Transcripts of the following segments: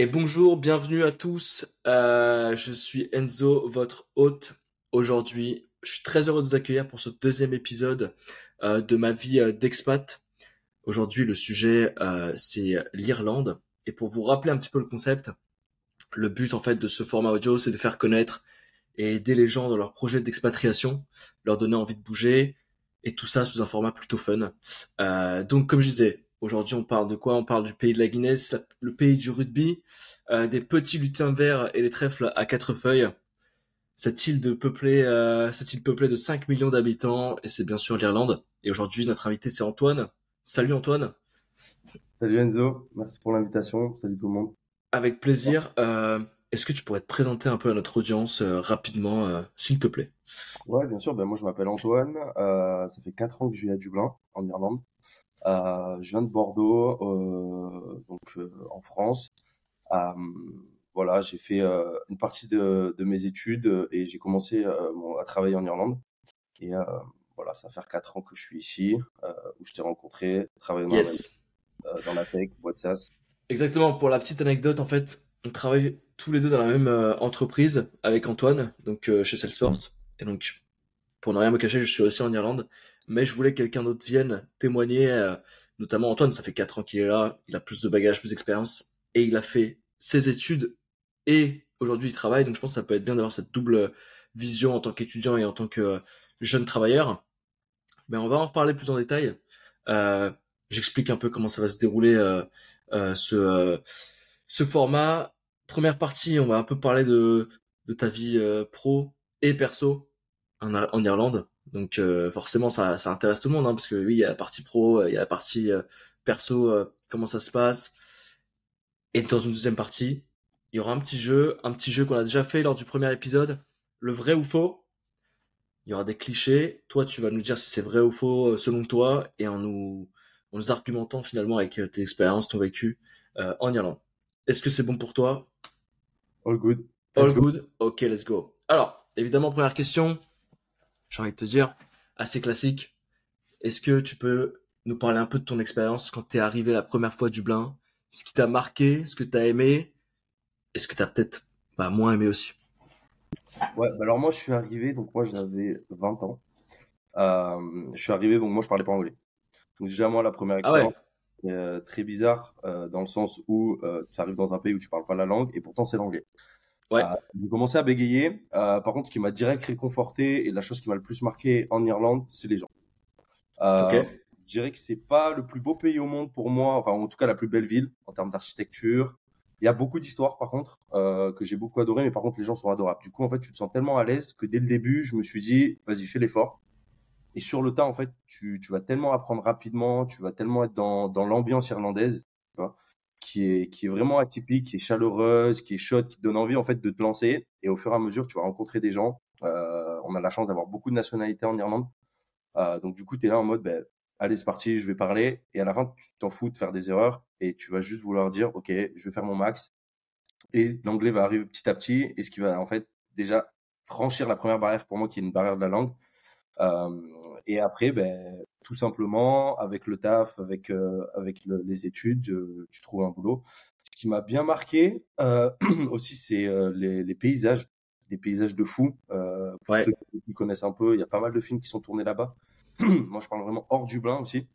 Et bonjour, bienvenue à tous. Euh, je suis Enzo, votre hôte aujourd'hui. Je suis très heureux de vous accueillir pour ce deuxième épisode euh, de ma vie euh, d'expat. Aujourd'hui, le sujet, c'est l'Irlande. Et pour vous rappeler un petit peu le concept, le but en fait de ce format audio, c'est de faire connaître et aider les gens dans leur projet d'expatriation, leur donner envie de bouger, et tout ça sous un format plutôt fun. donc, comme je disais, Aujourd'hui, on parle de quoi? On parle du pays de la Guinness, le pays du rugby, euh, des petits lutins verts et les trèfles à quatre feuilles. Cette île de peuplée, euh, cette île peuplée de 5 millions d'habitants, et c'est bien sûr l'Irlande. Et aujourd'hui, notre invité, c'est Antoine. Salut Antoine. Salut Enzo, merci pour l'invitation. Salut tout le monde. Avec plaisir. Euh, est-ce que tu pourrais te présenter un peu à notre audience rapidement, s'il te plaît? Ouais, bien sûr. Ben, moi, je m'appelle Antoine. ça fait 4 ans que je vis à Dublin, en Irlande. Euh, je viens de Bordeaux, euh, donc euh, en France. voilà, j'ai fait une partie de, de, mes études et j'ai commencé à travailler en Irlande. Et voilà, ça fait 4 ans que je suis ici, où je t'ai rencontré, travaillant dans, dans, la tech, boîte SaaS. Exactement, pour la petite anecdote, en fait, on travaille tous les deux dans la même entreprise avec Antoine, donc chez Salesforce. Et donc, pour ne rien me cacher, je suis aussi en Irlande mais je voulais que quelqu'un d'autre vienne témoigner, euh, notamment Antoine, ça fait 4 ans qu'il est là, il a plus de bagages, plus d'expérience, et il a fait ses études et aujourd'hui il travaille, donc je pense que ça peut être bien d'avoir cette double vision en tant qu'étudiant et en tant que euh, jeune travailleur. Mais on va en reparler plus en détail. Euh, J'explique un peu comment ça va se dérouler euh, euh ce, ce format. Première partie, on va un peu parler de, de ta vie pro et perso en, en Irlande. Donc euh, forcément, ça, ça, intéresse tout le monde, hein, parce que oui, il y a la partie pro, il y a la partie euh, perso, euh, comment ça se passe. Et dans une deuxième partie, il y aura un petit jeu, un petit jeu qu'on a déjà fait lors du premier épisode, le vrai ou faux. Il y aura des clichés. Toi, tu vas nous dire si c'est vrai ou faux selon toi, et en nous, en nous argumentant finalement avec tes expériences, ton vécu en Irlande. Est-ce que c'est bon pour toi? All good. All good? Ok, let's go. Alors, évidemment, première question j'ai envie de te dire, assez classique. Est-ce que tu peux nous parler un peu de ton expérience quand tu es arrivé la première fois à Dublin? Ce qui t'a marqué, ce que tu as aimé Est-ce que tu as peut-être bah, moins aimé aussi Ouais, bah alors moi je suis arrivé, donc moi j'avais 20 ans. Euh, je suis arrivé, donc moi je parlais pas anglais. Donc déjà moi la première ah expérience, euh, très bizarre euh, dans le sens où tu arrives dans un pays où tu parles pas la langue et pourtant c'est l'anglais. Ouais. Euh, j'ai commencé à bégayer. Euh, par contre, ce qui m'a direct réconforté et la chose qui m'a le plus marqué en Irlande, c'est les gens. Euh, Je dirais que c'est pas le plus beau pays au monde pour moi, enfin en tout cas la plus belle ville en termes d'architecture. Il y a beaucoup d'histoires par contre euh, que j'ai beaucoup adoré, mais par contre les gens sont adorables. Du coup, en fait, tu te sens tellement à l'aise que dès le début, je me suis dit, vas-y, fais l'effort. Et sur le tas, en fait, tu, tu vas tellement apprendre rapidement, tu vas tellement être dans, dans l'ambiance irlandaise, tu vois, qui est, qui est vraiment atypique, qui est chaleureuse, qui est chaude, qui te donne envie en fait de te lancer. Et au fur et à mesure, tu vas rencontrer des gens. Euh, on a la chance d'avoir beaucoup de nationalités en Irlande. Euh, donc du coup, tu es là en mode, ben, allez, c'est parti, je vais parler. Et à la fin, tu t'en fous de faire des erreurs et tu vas juste vouloir dire, OK, je vais faire mon max. Et l'anglais va arriver petit à petit. Et ce qui va en fait déjà franchir la première barrière pour moi, qui est une barrière de la langue. Euh, et après, ben, tout simplement, avec le taf, avec, euh, avec les études, tu trouves un boulot. Ce qui m'a bien marqué euh, aussi, c'est euh, les, les, paysages, des paysages de fou. Euh, pour ceux qui connaissent un peu, il y a pas mal de films qui sont tournés là-bas. Moi, je parle vraiment hors Dublin aussi.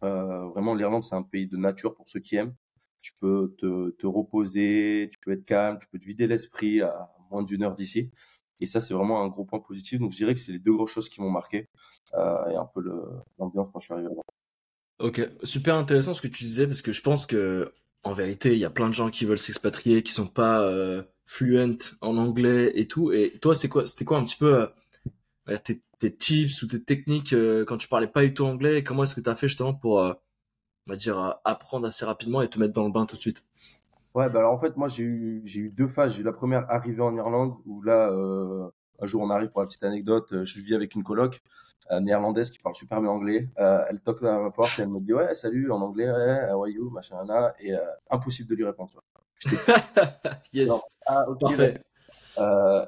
vraiment, l'Irlande, c'est un pays de nature pour ceux qui aiment. Tu peux te, te reposer, tu peux être calme, tu peux te vider l'esprit à moins d'une heure d'ici. Et ça, c'est vraiment un gros point positif. Donc, je dirais que c'est les deux grosses choses qui m'ont marqué euh, et un peu l'ambiance quand je suis arrivé là-bas. Ok, super intéressant ce que tu disais parce que je pense que en vérité, il y a plein de gens qui veulent s'expatrier, qui sont pas euh, fluents en anglais et tout. Et toi, c'est quoi, c'était quoi un petit peu euh, tes, tes, tips ou tes techniques euh, quand tu parlais pas du tout anglais? Comment est-ce que tu as fait justement pour, euh, on va dire, apprendre assez rapidement et te mettre dans le bain tout de suite? Ouais, bah alors en fait, moi j'ai eu j'ai eu deux phases. J'ai eu la première arrivée en Irlande où là, euh, un jour on arrive pour la petite anecdote, euh, je vis avec une coloc euh, néerlandaise qui parle super bien anglais. Euh, elle toque dans ma porte et elle me dit ouais salut en anglais, ouais, how are you, machin là, et euh, impossible de lui répondre. yes. ah, ok. Parfait.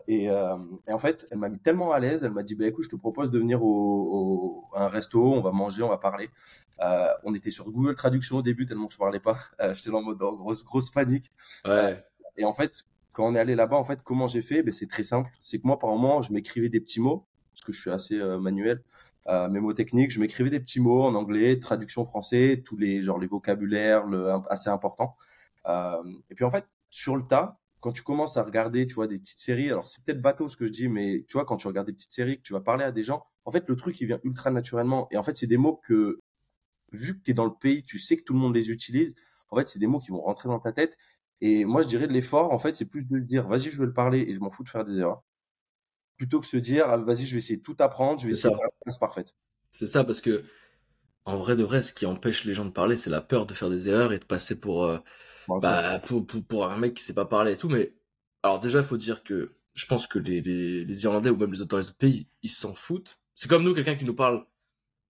Et, en fait, elle m'a mis tellement à l'aise, elle m'a dit, bah, écoute, je te propose de venir au, à un resto, on va manger, on va parler. on était sur Google Traduction au début, tellement je parlais pas. J'étais en mode oh, grosse, grosse panique. Ouais. et en fait, quand on est allé là-bas, en fait, comment j'ai fait? Ben, C'est très simple. C'est que moi, par moment, je m'écrivais des petits mots, parce que je suis assez manuel. Euh, mes mots techniques, je m'écrivais des petits mots en anglais, traduction français, tous les genre les vocabulaires le, assez importants. Euh, et puis en fait, sur le tas, quand tu commences à regarder, tu vois, des petites séries, alors c'est peut-être bateau ce que je dis, mais tu vois, quand tu regardes des petites séries, que tu vas parler à des gens, en fait, le truc, il vient ultra naturellement. Et en fait, c'est des mots que, vu que tu es dans le pays, tu sais que tout le monde les utilise. En fait, c'est des mots qui vont rentrer dans ta tête. Et moi, je dirais de l'effort, en fait, c'est plus de dire, vas-y, je vais le parler et je m'en fous de faire des erreurs plutôt que se dire ah, vas-y je vais essayer de tout apprendre je vais essayer de faire la place parfaite c'est ça parce que en vrai de vrai ce qui empêche les gens de parler c'est la peur de faire des erreurs et de passer pour euh, bah, pour, pour, un mec qui sait pas parler et tout mais alors déjà il faut dire que je pense que les, les, Irlandais ou même les autres pays ils s'en foutent. C'est comme nous quelqu'un qui nous parle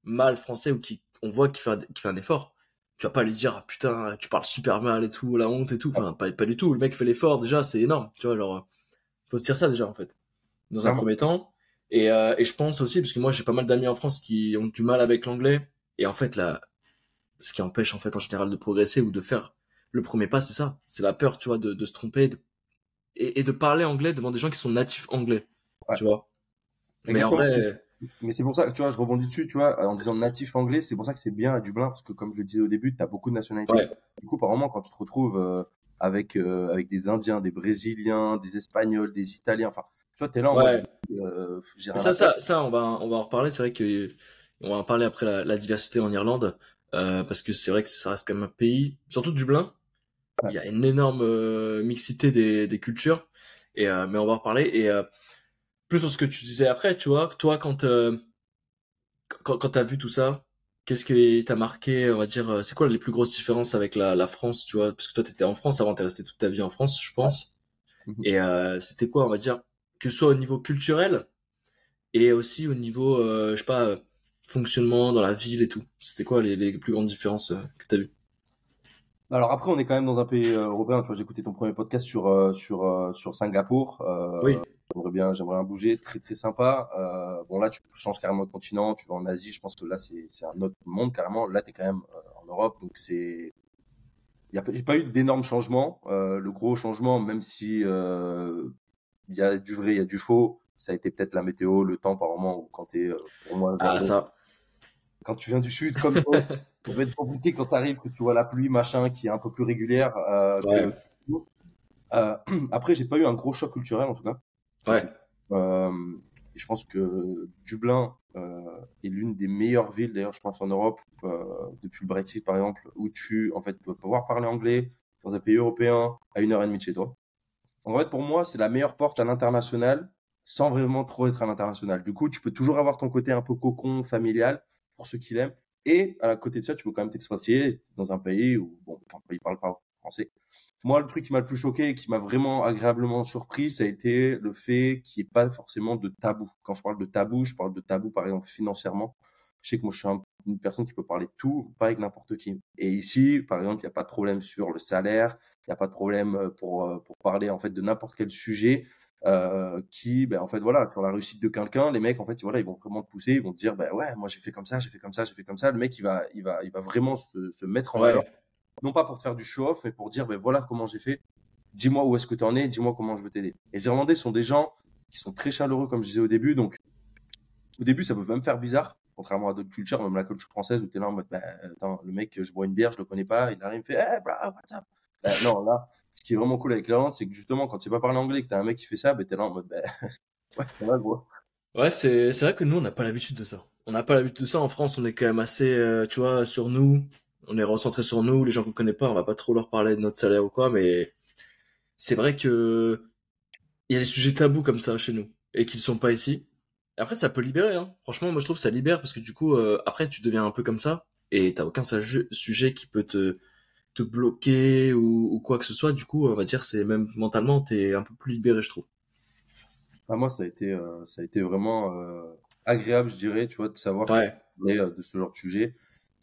mal français ou qui on voit qu'il fait, fait un effort tu vas pas lui dire ah, putain tu parles super mal et tout la honte et tout. Enfin pas, pas du tout. Le mec fait l'effort déjà c'est énorme tu vois genre faut se dire ça déjà en fait dans un premier temps. Et, euh, et je pense aussi, parce que moi j'ai pas mal d'amis en France qui ont du mal avec l'anglais, et en fait là, ce qui empêche en fait en général de progresser ou de faire le premier pas, c'est ça, c'est la peur, tu vois, de, de se tromper et, et, de parler anglais devant des gens qui sont natifs anglais, tu vois. Mais en vrai, mais c'est pour ça que tu vois, je rebondis dessus, tu vois, en disant natif anglais, c'est pour ça que c'est bien à Dublin, parce que comme je le disais au début, tu as beaucoup de nationalités. Du coup, apparemment, quand tu te retrouves euh, avec, euh, avec des Indiens, des Brésiliens, des Espagnols, des Italiens, enfin, toi, t'es là ouais. Euh, ça, ça, ça, on va, on va en reparler. C'est vrai que on va en parler après la, diversité en Irlande, euh, parce que c'est vrai que ça reste quand même un pays, surtout Dublin. Il y a une énorme euh, mixité des, des cultures. Et mais on va en reparler. Et plus sur ce que tu disais après, tu vois, toi, quand quand, quand t'as vu tout ça, qu'est-ce qui t'a marqué On va dire, c'est quoi les plus grosses différences avec la, la France, tu vois? Parce que toi, t'étais en France avant, t'es resté toute ta vie en France, je pense. Mhm. Et c'était quoi, on va dire que ce soit au niveau culturel et aussi au niveau, euh, je sais pas, fonctionnement dans la ville et tout. C'était quoi les, les, plus grandes différences euh, que tu as vues? Alors après, on est quand même dans un pays euh, européen. Tu vois, j'ai écouté ton premier podcast sur sur sur Singapour. oui. J'aimerais bien, j'aimerais bien bouger. Très très sympa. bon là, tu changes carrément de continent. Tu vas en Asie. Je pense que là, c'est c'est un autre monde carrément. Là, tu es quand même en Europe, donc c'est il n'y a pas eu d'énormes changements. le gros changement, même si il y a du vrai, il y a du faux. Ça a été peut-être la météo, le temps par moment, ou quand tu es, euh, ah, ça. Quand tu viens du sud, comme toi, ça va être compliqué quand tu arrives, que tu vois la pluie, machin, qui est un peu plus régulière. Euh, euh, après, j'ai pas eu un gros choc culturel, en tout cas. Ouais. Euh, je pense que Dublin est l'une des meilleures villes, d'ailleurs, je pense, en Europe, depuis le Brexit, par exemple, où tu, en fait, peux pouvoir parler anglais dans un pays européen à une heure et demie de chez toi. En fait, pour moi, c'est la meilleure porte à l'international sans vraiment trop être à l'international. Du coup, tu peux toujours avoir ton côté un peu cocon, familial, pour ceux qui l'aiment. Et à côté de ça, tu peux quand même t'expatrier dans un pays où, bon, ils parlent pas français. Moi, le truc qui m'a le plus choqué et qui m'a vraiment agréablement surpris, ça a été le fait qu'il n'y ait pas forcément de tabou. Quand je parle de tabou, je parle de tabou, par exemple, financièrement. Je sais que moi, je suis une personne qui peut parler tout, pas avec n'importe qui. Et ici, par exemple, il n'y a pas de problème sur le salaire, il n'y a pas de problème euh, pour, euh, pour parler en fait de n'importe quel sujet. Euh, qui, ben, en fait, voilà, sur la réussite de quelqu'un, les mecs, en fait, voilà, ils vont vraiment te pousser, ils vont te dire, ben ouais, moi j'ai fait comme ça, j'ai fait comme ça, j'ai fait comme ça. Le mec, il va, il va, il va vraiment se, se mettre en valeur, non pas pour te faire du show-off, mais pour dire, ben voilà comment j'ai fait. Dis-moi où est-ce que tu en es, dis-moi comment je veux t'aider. Les Irlandais sont des gens qui sont très chaleureux, comme je disais au début, donc au début, ça peut même faire bizarre contrairement à d'autres cultures, même la culture française où tu es là en mode, bah, attends, le mec, je bois une bière, je le connais pas, il arrive, il fait, hey, bro, what's up? Bah, non, là, ce qui est vraiment cool avec l'Irlande, c'est que justement, quand tu sais pas parler anglais, que tu as un mec qui fait ça, bah, tu es là en mode, bah, ouais, va. Ouais, c'est, c'est vrai que nous, on n'a pas l'habitude de ça. On n'a pas l'habitude de ça. En France, on est quand même assez, euh, tu vois, sur nous. On est recentré sur nous. Les gens qu'on connaît pas, on va pas trop leur parler de notre salaire ou quoi, mais c'est vrai que il y a des sujets tabous comme ça chez nous et qu'ils sont pas ici. Après, ça peut libérer. Hein. Franchement, moi, je trouve que ça libère parce que du coup, euh, après, tu deviens un peu comme ça et t'as aucun sujet qui peut te, te bloquer ou, quoi que ce soit. Du coup, on va dire, c'est même mentalement, t'es un peu plus libéré, je trouve. Ah, moi, ça a été, euh, ça a été vraiment euh, agréable, je dirais, tu vois, de savoir de ce genre de sujet.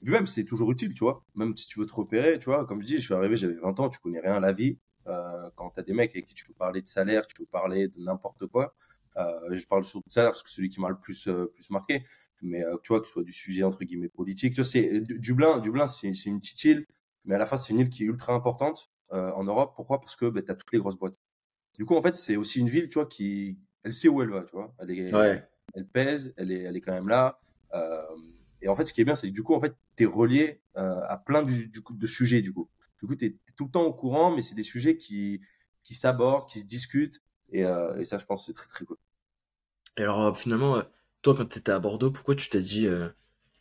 Et puis même, c'est toujours utile, tu vois. Même si tu veux te repérer, tu vois, comme je dis, je suis arrivé, j'avais 20 ans, tu connais rien à la vie. quand tu as des mecs avec qui tu peux parler de salaire, tu peux parler de n'importe quoi. je parle surtout de salaire parce que c'est celui qui m'a le plus, plus marqué. Mais tu vois, que ce soit du sujet entre guillemets politique. Tu vois, c'est, Dublin, Dublin c'est, une petite île, mais à la fin, c'est une île qui est ultra importante en Europe. Pourquoi? Parce que bah, tu as toutes les grosses boîtes. Du coup, en fait, c'est aussi une ville, tu vois, qui, elle sait où elle va, tu vois. Elle, est, elle pèse, elle est, elle est quand même là. Euh, et en fait, ce qui est bien, c'est que du coup, en fait, tu es relié euh, à plein du, coup, de sujets, du coup. Du coup, tu es, tout le temps au courant, mais c'est des sujets qui, qui s'abordent, qui se discutent. Et, euh, et ça, je pense, c'est très, très cool. Et alors, finalement, toi, quand tu étais à Bordeaux, pourquoi tu t'es dit,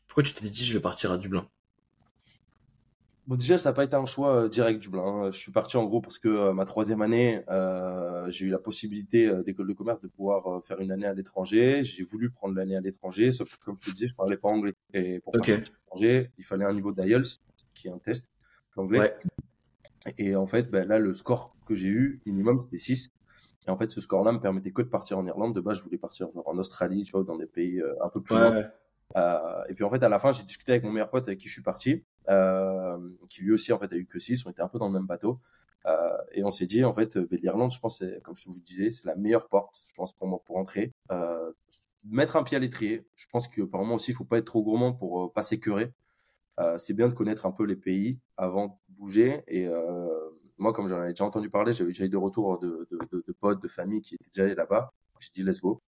pourquoi tu t'es dit, je vais partir à Dublin? Bon, déjà, ça n'a pas été un choix euh, direct du blanc. Hein. Je suis parti en gros parce que euh, ma troisième année, euh, j'ai eu la possibilité d'école de commerce de pouvoir faire une année à l'étranger. J'ai voulu prendre l'année à l'étranger, sauf que comme je te disais, je parlais pas anglais. Et pour partir à l'étranger, il fallait un niveau d'IELTS, qui est un test d'anglais. Et en fait, ben, là, le score que j'ai eu, minimum, c'était 6. Et en fait, ce score-là me permettait que de partir en Irlande. De base, je voulais partir genre, en Australie, tu vois, dans des pays un peu plus loin. et puis en fait, à la fin, j'ai discuté avec mon meilleur pote avec qui je suis parti. Euh, qui lui aussi en fait a eu que 6, on était un peu dans le même bateau. Euh, et on s'est dit en fait, ben, l'Irlande, je pense, comme je vous disais, c'est la meilleure porte, je pense pour moi pour entrer. Euh, mettre un pied à l'étrier. Je pense que par moment aussi, il faut pas être trop gourmand pour pas s'écœurer. c'est bien de connaître un peu les pays avant de bouger. Et moi, comme j'en avais déjà entendu parler, j'avais déjà eu des retours de, de, de, potes, de familles qui étaient déjà allés là-bas. J'ai dit let's go.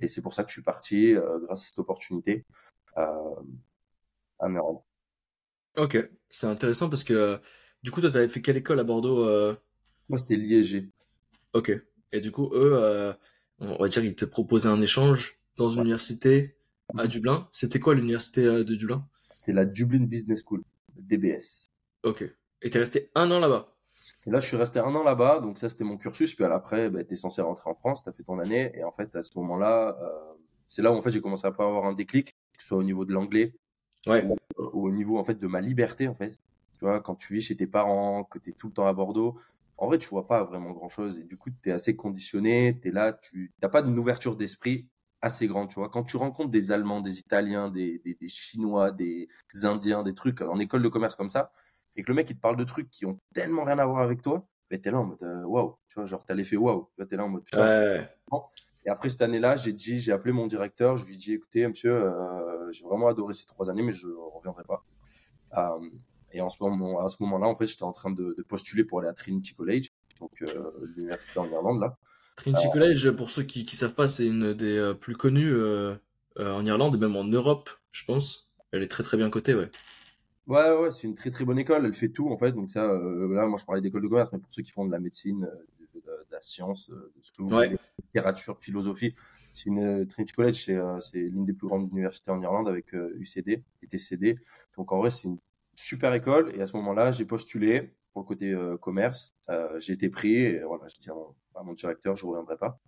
Et c'est pour ça que je suis parti grâce à cette opportunité à Irlande. Ok, c'est intéressant parce que euh, du coup, toi, t'avais fait quelle école à Bordeaux euh? Moi, c'était l'IEG. Ok. Et du coup, eux, euh, on va dire, ils te proposaient un échange dans une université à Dublin. C'était quoi l'université de Dublin? C'était la Dublin Business School, DBS. Ok. Et t'es resté un an là-bas? Et là, je suis resté un an là-bas, donc ça, c'était mon cursus. Puis après, bah, t'es censé rentrer en France, t'as fait ton année. Et en fait, à ce moment-là, c'est là où en fait, j'ai commencé à avoir un déclic, que ce soit au niveau de l'anglais, Ouais. Au niveau en fait de ma liberté en fait. Tu vois, quand tu vis chez tes parents, que tu es tout le temps à Bordeaux, en vrai, tu vois pas vraiment grand chose. Et du coup, tu es assez conditionné, tu es là, tu n'as pas d'une ouverture d'esprit assez grande, tu vois. Quand tu rencontres des Allemands, des Italiens, des, des, des, Chinois, des Indiens, des trucs en école de commerce comme ça, et que le mec il te parle de trucs qui ont tellement rien à voir avec toi, ben t'es là en mode euh, waouh, tu vois, genre t'as l'effet waouh, tu vois, t'es là en mode putain, ouais. Et après cette année-là, j'ai dit, j'ai appelé mon directeur, je lui ai dit, écoutez, monsieur, euh, j'ai vraiment adoré ces trois années, mais je ne reviendrai pas. Euh, et en ce moment, à ce moment-là, en fait, j'étais en train de, postuler pour aller à Trinity College, donc euh, l'université en Irlande là. Trinity College, pour ceux qui ne savent pas, c'est une des plus connues en Irlande et même en Europe, je pense. Elle est très très bien cotée, ouais. Ouais, ouais, c'est une très très bonne école. Elle fait tout en fait. Donc ça, là, moi je parlais d'école de commerce, mais pour ceux qui font de la médecine, de la science, euh, de ce que vous voulez, littérature, philosophie. C'est une euh, Trinity College, euh, c'est l'une des plus grandes universités en Irlande avec UCD et TCD. Donc en vrai, c'est une super école. Et à ce moment-là, j'ai postulé pour le côté commerce. j'ai été pris. Et voilà, je dis à mon, directeur, je ne reviendrai pas.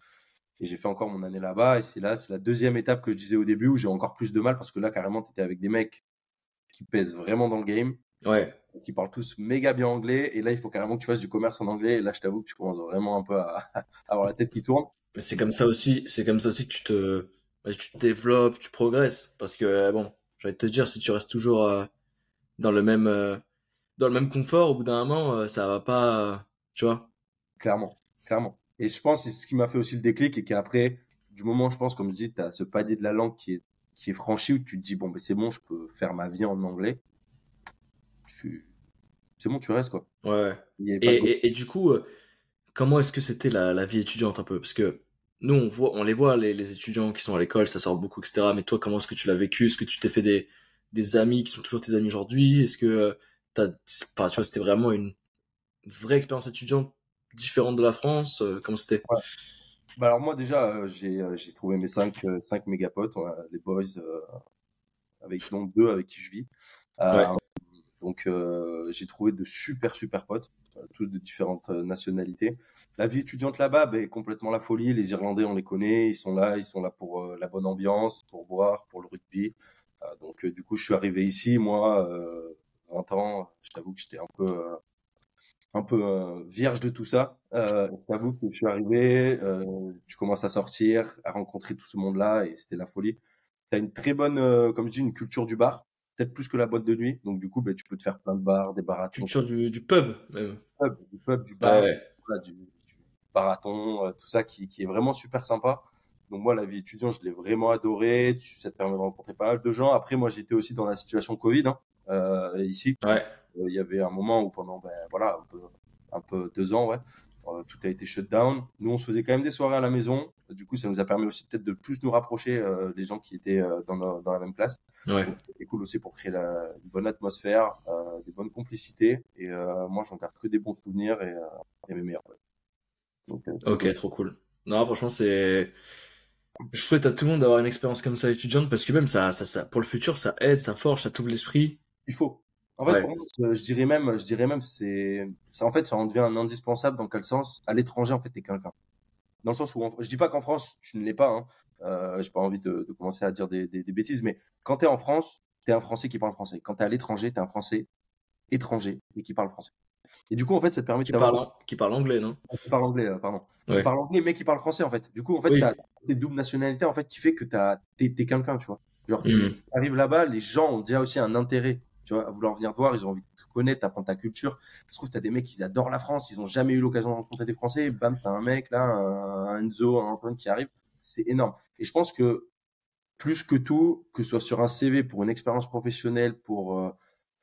Et j'ai fait encore mon année là-bas. Et c'est là, c'est la deuxième étape que je disais au début où j'ai encore plus de mal parce que là, carrément, tu étais avec des mecs qui pèsent vraiment dans le game. Ouais qui parlent tous méga bien anglais. Et là, il faut carrément que tu fasses du commerce en anglais. Et là, je t'avoue que tu commences vraiment un peu à, avoir la tête qui tourne. Mais c'est comme ça aussi, c'est comme ça aussi que tu te, bah, tu te développes, tu progresses. Parce que, euh, bon, j'allais te dire, si tu restes toujours euh, dans le même, euh, dans le même confort, au bout d'un moment, ça va pas, tu vois. Clairement, clairement. Et je pense c'est ce qui m'a fait aussi le déclic et qu'après, du moment, je pense, comme je dis, tu as ce palier de la langue qui est, qui est franchi où tu te dis, bon, ben, c'est bon, je peux faire ma vie en anglais c'est bon, tu restes quoi. Ouais. Et, du coup, euh, comment est-ce que c'était la, vie étudiante un peu? Parce que nous, on, voit, on les voit, les, étudiants qui sont à l'école, ça sort beaucoup, etc. Mais toi, comment est-ce que tu l'as vécu? Est-ce que tu t'es fait des, des amis qui sont toujours tes amis aujourd'hui? Est-ce que euh, as, enfin, tu vois, c'était vraiment une, vraie expérience étudiante différente de la France? Euh, Comment c'était? Bah alors moi déjà, j'ai trouvé mes 5 cinq, mégapotes, les boys, avec donc deux avec qui je vis. Ouais. Donc euh, j'ai trouvé de super super potes, euh, tous de différentes euh, nationalités. La vie étudiante là-bas, ben, complètement la folie. Les Irlandais, on les connaît, ils sont là, ils sont là pour la bonne ambiance, pour boire, pour le rugby. donc du coup, je suis arrivé ici, moi, 20 ans. Je t'avoue que j'étais un peu un peu vierge de tout ça. Euh, je t'avoue que je suis arrivé, tu commences à sortir, à rencontrer tout ce monde-là et c'était la folie. Tu as une très bonne, comme je dis, une culture du bar. Peut-être plus que la boîte de nuit. Donc, du coup, ben, tu peux te faire plein de bars, des barathons. Culture du, du pub, même. du pub, du bar, du, barathon, tout ça qui, qui est vraiment super sympa. Donc moi, la vie étudiante, je l'ai vraiment adoré. Ça te permet de rencontrer pas mal de gens. Après, moi, j'étais aussi dans la situation Covid hein, euh, ici. Ouais. Euh, il y avait un moment où pendant, ben, voilà, un peu, un peu deux ans, ouais, euh, tout a été shut down. Nous, on se faisait quand même des soirées à la maison. Du coup, ça nous a permis aussi peut-être de plus nous rapprocher euh, les gens qui étaient euh, dans, dans, la même classe. Ouais. C'était cool aussi pour créer la, une bonne atmosphère, euh, des bonnes complicités. Et moi, j'en garde que des bons souvenirs et, et mes meilleurs. Donc, ok, trop cool. Non, franchement, c'est je souhaite à tout le monde d'avoir une expérience comme ça étudiante parce que même ça, ça, ça, pour le futur, ça aide, ça forge, ça t'ouvre l'esprit. Il faut. En fait, moi, je dirais même, je dirais même, c'est, en fait, ça en devient un indispensable dans quel sens? À l'étranger, en fait, t'es quelqu'un. Dans le sens où, je dis pas qu'en France, tu ne l'es pas. Hein. Euh, j'ai pas envie de, de, commencer à dire des, des, des bêtises, mais quand t'es en France, t'es un Français qui parle français. Quand t'es à l'étranger, t'es un Français étranger et qui parle français. Et du coup, en fait, ça te permet qui parle, qui parle anglais, non? Qui parle anglais, euh, pardon. Qui parle anglais, mais qui parle français, en fait. Du coup, en fait, t'as tes doubles nationalités, en fait, qui fait que t'as, t'es, quelqu'un, tu vois. Genre, tu mm. arrives là-bas, les gens ont déjà aussi un intérêt, tu vois, à vouloir venir te voir, ils ont envie de te connaître, d'apprendre ta culture. Je trouve que t'as des mecs qui adorent la France, ils ont jamais eu l'occasion de rencontrer des Français, bam, t'as un mec, là, un Enzo, un Antoine qui arrive. C'est énorme. Et je pense que, plus que tout, que ce soit sur un CV pour une expérience professionnelle, pour euh,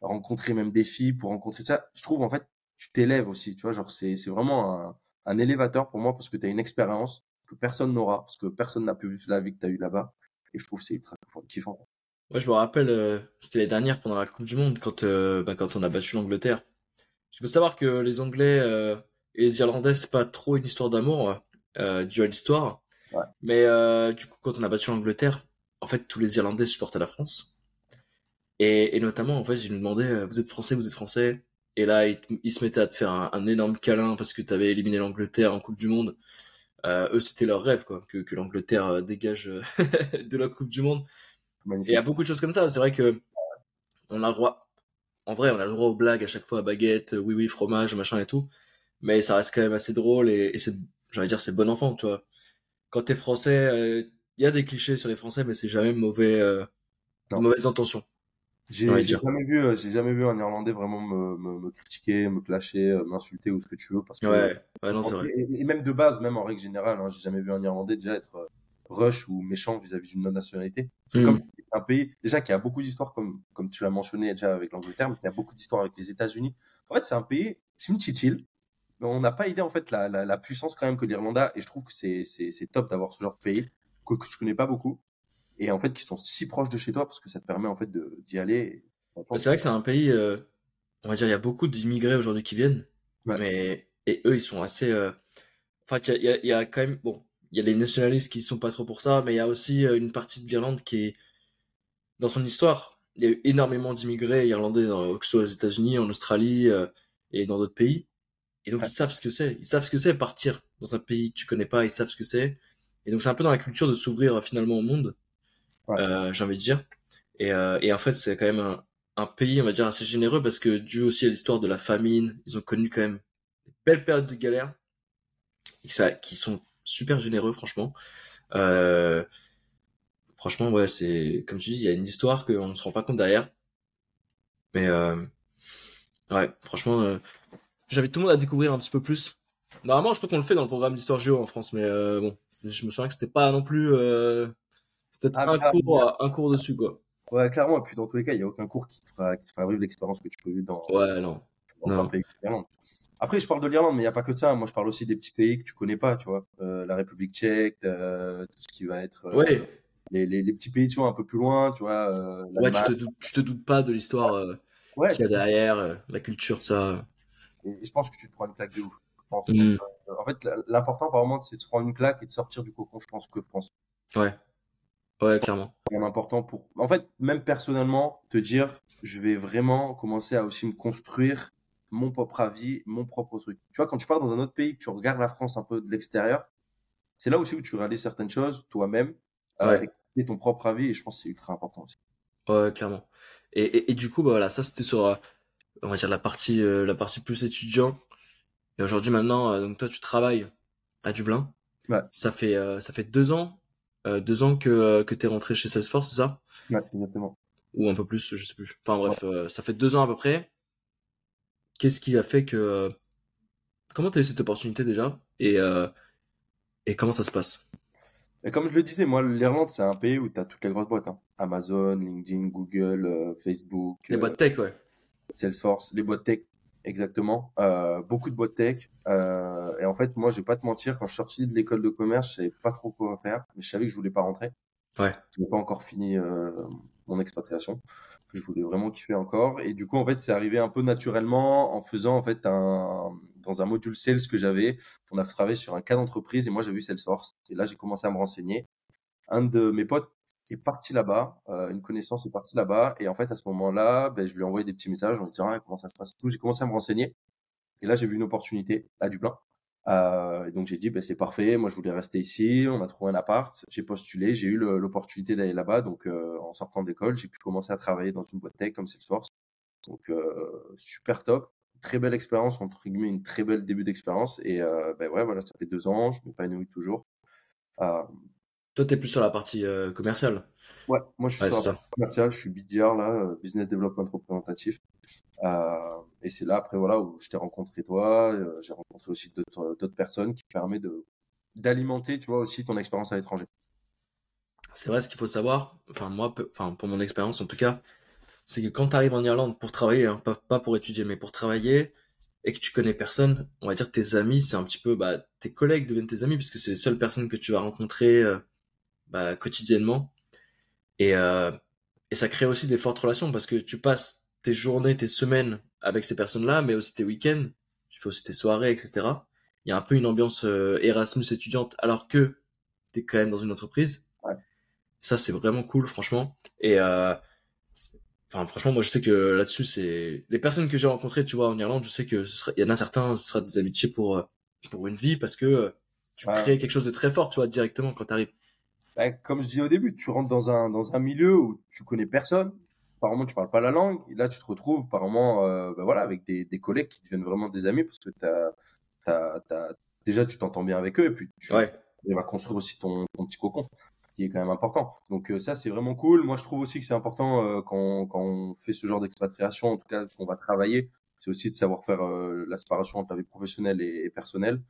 rencontrer même des filles, pour rencontrer ça, je trouve, en fait, tu t'élèves aussi, tu vois, genre c'est c'est vraiment un, un élévateur pour moi parce que tu as une expérience que personne n'aura parce que personne n'a pu vivre la vie que tu as eu là-bas et je trouve c'est ultra kiffant. Moi, je me rappelle, euh, c'était les dernières pendant la Coupe du Monde quand euh, bah, quand on a battu l'Angleterre. Il faut savoir que les Anglais euh, et les Irlandais c'est pas trop une histoire d'amour euh, dû à l'histoire. Ouais. Mais du coup, quand on a battu l'Angleterre, en fait, tous les Irlandais supportaient la France. Et, et notamment, en fait, ils nous demandaient, vous êtes français, vous êtes français? Et là, ils, se mettaient à te faire un, énorme câlin parce que tu avais éliminé l'Angleterre en Coupe du Monde. Euh, eux, c'était leur rêve, quoi, que, que l'Angleterre dégage de la Coupe du Monde. Et il y a beaucoup de choses comme ça. C'est vrai que on a le droit, en vrai, on a le droit aux blagues à chaque fois, à baguette, oui, oui, fromage, machin et tout. Mais ça reste quand même assez drôle et, et c'est, j'allais dire, c'est bon enfant, tu vois. Quand t'es français, il y a des clichés sur les Français, mais c'est jamais mauvais, mauvaise intention. J'ai jamais vu, euh, j'ai jamais vu un Irlandais vraiment me, me, me critiquer, me clasher, euh, m'insulter ou ce que tu veux, parce que ouais, ouais non, c'est vrai. Et, même de base, même en règle générale, hein, j'ai jamais vu un Irlandais déjà être euh, rush ou méchant vis-à-vis d'une autre nationalité. Mm. Comme un pays déjà qui a beaucoup d'histoires, comme comme tu l'as mentionné déjà avec l'Angleterre, mais qui a beaucoup d'histoires avec les États-Unis. En fait, c'est un pays, c'est une petite île, mais on n'a pas idée en fait la, la, la puissance quand même que l'Irlande a, et je trouve que c'est c'est top d'avoir ce genre de pays que, que je connais pas beaucoup et en fait qui sont si proches de chez toi parce que ça te permet en fait d'y aller. C'est vrai que c'est un pays, euh, on va dire, il y a beaucoup d'immigrés aujourd'hui qui viennent, mais et eux ils sont assez. Euh... Enfin, il y y a, quand même bon, il y a les nationalistes qui sont pas trop pour ça, mais il y a aussi euh, une partie de l'Irlande qui est dans son histoire. Il y a eu énormément d'immigrés irlandais, dans, que ce soit aux États-Unis, en Australie euh, et dans d'autres pays. Et donc ils savent ce que c'est. Ils savent ce que c'est partir dans un pays que tu connais pas. Ils savent ce que c'est. Et donc c'est un peu dans la culture de s'ouvrir finalement au monde euh, j'ai envie de dire. Et, euh, et en fait, c'est quand même un, un, pays, on va dire, assez généreux parce que dû aussi à l'histoire de la famine, ils ont connu quand même des belles périodes de galère et ça, qui sont super généreux, franchement. Euh, franchement, ouais, c'est comme tu dis, il y a une histoire qu'on ne se rend pas compte derrière. Mais euh, ouais, franchement, euh, j'invite tout le monde à découvrir un petit peu plus. Normalement, je crois qu'on le fait dans le programme d'histoire géo en France, mais bon, je me souviens que c'était pas non plus peut-être ah, un, cours, un cours dessus, quoi. Ouais, clairement. Et puis, dans tous les cas, il n'y a aucun cours qui te fera, qui te fera vivre l'expérience que tu peux vivre dans, ouais, non. dans un pays comme Après, je parle de l'Irlande, mais il n'y a pas que de ça. Moi, je parle aussi des petits pays que tu connais pas, tu vois. Euh, la République tchèque, euh, tout ce qui va être. Euh, ouais. Les, les, les, petits pays, tu vois, un peu plus loin, tu vois. Euh, ouais, tu te, doutes, tu te doutes pas de l'histoire ouais, qu'il y a derrière, la culture, de ça. Et, je pense que tu te prends une claque de ouf. Mm. En fait, l'important, par moment, c'est de se prendre une claque et de sortir du cocon, je pense, que France. Ouais. Ouais, clairement. C'est important pour. En fait, même personnellement, te dire, je vais vraiment commencer à aussi me construire mon propre avis, mon propre truc. Tu vois, quand tu pars dans un autre pays, que tu regardes la France un peu de l'extérieur, c'est là aussi où tu réalises certaines choses toi-même, euh, et ton propre avis, et je pense que c'est ultra important aussi. Ouais, clairement. Et, et, et du coup, bah voilà, ça c'était sur, euh, on va dire la partie, euh, la partie plus étudiant. Et aujourd'hui, maintenant, donc toi, tu travailles à Dublin. Ouais. Ça fait, ça fait deux ans euh, deux ans que, euh, que tu es rentré chez Salesforce, c'est ça? Ouais, exactement. ou un peu plus, je sais plus. Enfin bref, euh, ça fait deux ans à peu près. Qu'est-ce qui a fait que comment tu as eu cette opportunité déjà et et comment ça se passe? Et comme je le disais, moi, l'Irlande, c'est un pays où tu as toutes les grosses boîtes. Hein. Amazon, LinkedIn, Google, Facebook. Les boîtes tech, ouais. Salesforce, les boîtes tech, exactement. Euh, beaucoup de boîtes tech. Euh, et en fait, moi, je vais pas te mentir, quand je suis sorti de l'école de commerce, je savais pas trop quoi faire, mais je savais que je voulais pas rentrer. Ouais. Je n'ai pas encore fini euh, mon expatriation. Je voulais vraiment kiffer encore. Et du coup, en fait, c'est arrivé un peu naturellement en faisant en fait un dans un module sales que j'avais. On a travaillé sur un cas d'entreprise et moi j'ai vu Salesforce. Et là, j'ai commencé à me renseigner. Un de mes potes est parti là-bas, euh, une connaissance est partie là-bas. Et en fait, à ce moment-là, ben, je lui ai envoyé des petits messages en lui disant ah, comment ça se passe et tout. J'ai commencé à me renseigner. Et là, j'ai vu une opportunité à Dublin. Euh, et donc j'ai dit ben, c'est parfait, moi je voulais rester ici, on a trouvé un appart, j'ai postulé, j'ai eu l'opportunité d'aller là-bas, donc euh, en sortant d'école, j'ai pu commencer à travailler dans une boîte tech comme Salesforce. Donc euh, super top, très belle expérience, entre guillemets une très belle début d'expérience. Et euh, ben ouais, voilà, ça fait deux ans, je m'épanouis toujours. Euh, Toi, tu es plus sur la partie commerciale Ouais, moi je suis sur la partie commerciale, je suis BDR là, Business Development Représentatif. Euh, et c'est là, après, voilà, où je t'ai rencontré toi, euh, j'ai rencontré aussi d'autres personnes qui permet de d'alimenter, tu vois, aussi ton expérience à l'étranger. C'est vrai, ce qu'il faut savoir, enfin, moi, enfin, pour mon expérience en tout cas, c'est que quand tu arrives en Irlande pour travailler, hein, pas, pour étudier, mais pour travailler, et que tu connais personne, on va dire tes amis, c'est un petit peu, bah, tes collègues deviennent tes amis, puisque c'est les seules personnes que tu vas rencontrer euh, bah, quotidiennement. Et, euh, et ça crée aussi des fortes relations, parce que tu passes tes journées, tes semaines avec ces personnes-là, mais aussi tes week-ends, tu fais aussi tes soirées, etc. Il y a un peu une ambiance euh, Erasmus étudiante, alors que tu es quand même dans une entreprise. Ça, c'est vraiment cool, franchement. Et euh, enfin, franchement, moi, je sais que là-dessus, c'est les personnes que j'ai rencontrées, tu vois, en Irlande, je sais que ce il y en a certains, ce sera des amitiés pour euh, pour une vie, parce que tu crées quelque chose de très fort, tu vois, directement quand tu arrives. Bah, comme je disais au début, tu rentres dans un dans un milieu où tu connais personne, apparemment tu parles pas la langue, et là tu te retrouves apparemment euh, ben voilà, avec des, des, collègues qui deviennent vraiment des amis parce que t'as, t'as, t'as, déjà tu t'entends bien avec eux et puis tu vas construire aussi ton, ton, petit cocon qui est quand même important. Donc euh, ça c'est vraiment cool. Moi je trouve aussi que c'est important euh, quand, quand on fait ce genre d'expatriation, en tout cas qu'on va travailler, c'est aussi de savoir faire la séparation entre la vie professionnelle et, personnelle.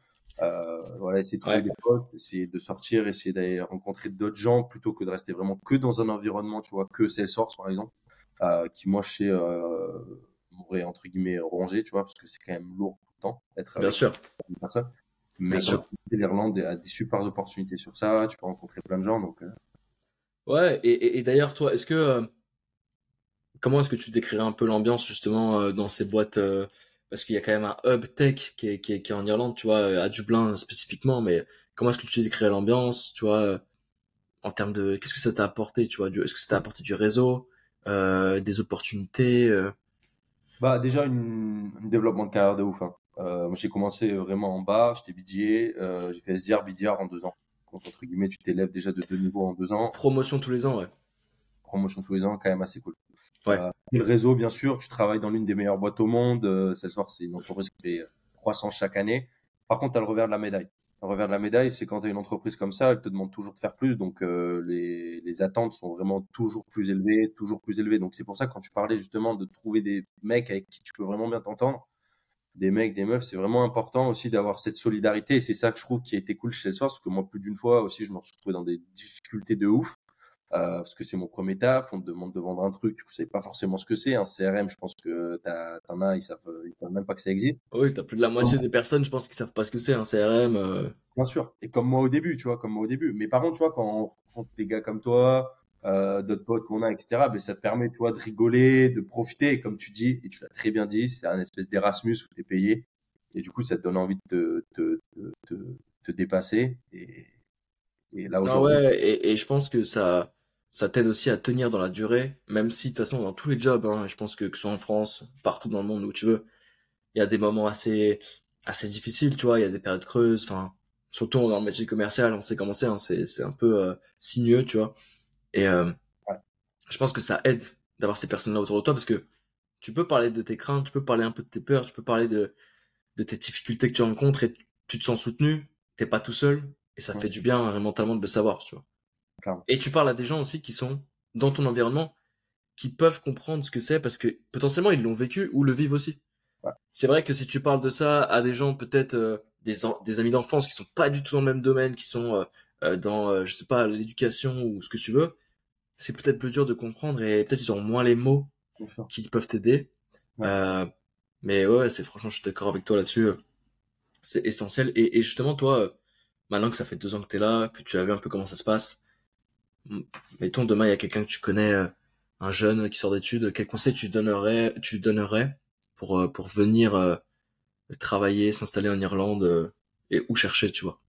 Voilà, essayer de trouver des potes, essayer de sortir, essayer d'aller rencontrer d'autres gens plutôt que de rester vraiment que dans un environnement, tu vois, que Salesforce par exemple. Euh, qui moi je sais euh, m'aurait entre guillemets rongé, tu vois, parce que c'est quand même lourd tout le temps d'être avec Bien sûr. une personne. Mais l'Irlande a des super opportunités sur ça, tu peux rencontrer plein de gens, donc. Euh. Ouais, et, et, d'ailleurs toi, est-ce que comment est-ce que tu décrirais un peu l'ambiance justement dans ces boîtes parce qu'il y a quand même un hub tech qui est, qui est, qui est en Irlande, tu vois, à Dublin spécifiquement, mais comment est-ce que tu décrirais l'ambiance, tu vois, en termes de qu'est-ce que ça t'a apporté, tu vois, est-ce que ça t'a apporté du réseau, euh, des opportunités euh? Bah déjà une, un développement de carrière de ouf. Hein. Euh, moi j'ai commencé vraiment en bas, j'étais euh, j'ai fait SDR, BDR en deux ans. Donc entre guillemets tu t'élèves déjà de deux niveaux en deux ans. Promotion tous les ans, ouais. Promotion tous les ans, quand même assez cool. Ouais. le réseau, bien sûr, tu travailles dans l'une des meilleures boîtes au monde. Salesforce, c'est une entreprise qui fait croissance chaque année. Par contre, tu as le revers de la médaille un revers de la médaille, c'est quand tu as une entreprise comme ça, elle te demande toujours de faire plus, donc euh, les, les, attentes sont vraiment toujours plus élevées, toujours plus élevées. Donc c'est pour ça que quand tu parlais justement de trouver des mecs avec qui tu peux vraiment bien t'entendre, des mecs, des meufs, c'est vraiment important aussi d'avoir cette solidarité. Et c'est ça que je trouve qui a été cool chez Salesforce, parce que moi plus d'une fois aussi, je me suis retrouvé dans des difficultés de ouf. Euh, parce que c'est mon premier taf, on te demande de vendre un truc, tu sais pas forcément ce que c'est. Un CRM, je pense que t'en as, ils savent, ils savent même pas que ça existe. Oui, t'as plus de la moitié des personnes, je pense, qui savent pas ce que c'est un CRM. Euh. Bien sûr. Et comme moi au début, tu vois, comme moi au début. Mais par contre, tu vois, quand on rencontre des gars comme toi, euh, d'autres potes qu'on a, etc., ben, ça te permet, tu vois, de rigoler, de profiter. Et comme tu dis, et tu l'as très bien dit, c'est un espèce d'Erasmus où t'es payé. Et du coup, ça te donne envie de te, te, te, te dépasser. Et, et là, aujourd'hui. Ah ouais, et, et je pense que ça, ça t'aide aussi à tenir dans la durée, même si de toute façon dans tous les jobs, hein, je pense que que ce soit en France, partout dans le monde où tu veux, il y a des moments assez assez difficiles, tu vois, il y a des périodes creuses, enfin surtout dans le métier commercial, on sait comment c'est, hein, c'est c'est un peu euh, sinueux, tu vois. Et euh, je pense que ça aide d'avoir ces personnes-là autour de toi parce que tu peux parler de tes craintes, tu peux parler un peu de tes peurs, tu peux parler de de tes difficultés que tu rencontres et tu te sens soutenu, t'es pas tout seul et ça fait du bien hein, mentalement de le savoir, tu vois. Et tu parles à des gens aussi qui sont dans ton environnement qui peuvent comprendre ce que c'est parce que potentiellement ils l'ont vécu ou le vivent aussi. C'est vrai que si tu parles de ça à des gens peut-être euh, des, des amis d'enfance qui sont pas du tout dans le même domaine, qui sont euh, euh, dans je sais pas l'éducation ou ce que tu veux, c'est peut-être plus dur de comprendre et peut-être ils auront moins les mots qui peuvent t'aider. mais ouais, c'est franchement je suis d'accord avec toi là-dessus. C'est essentiel et, et, justement toi, maintenant que ça fait deux ans que tu es là, que tu as vu un peu comment ça se passe, mettons demain il y a quelqu'un que tu connais, un jeune qui sort d'études, quel conseil tu donnerais, tu donnerais pour, euh, pour venir euh, travailler, s'installer en Irlande euh, et où chercher, tu vois?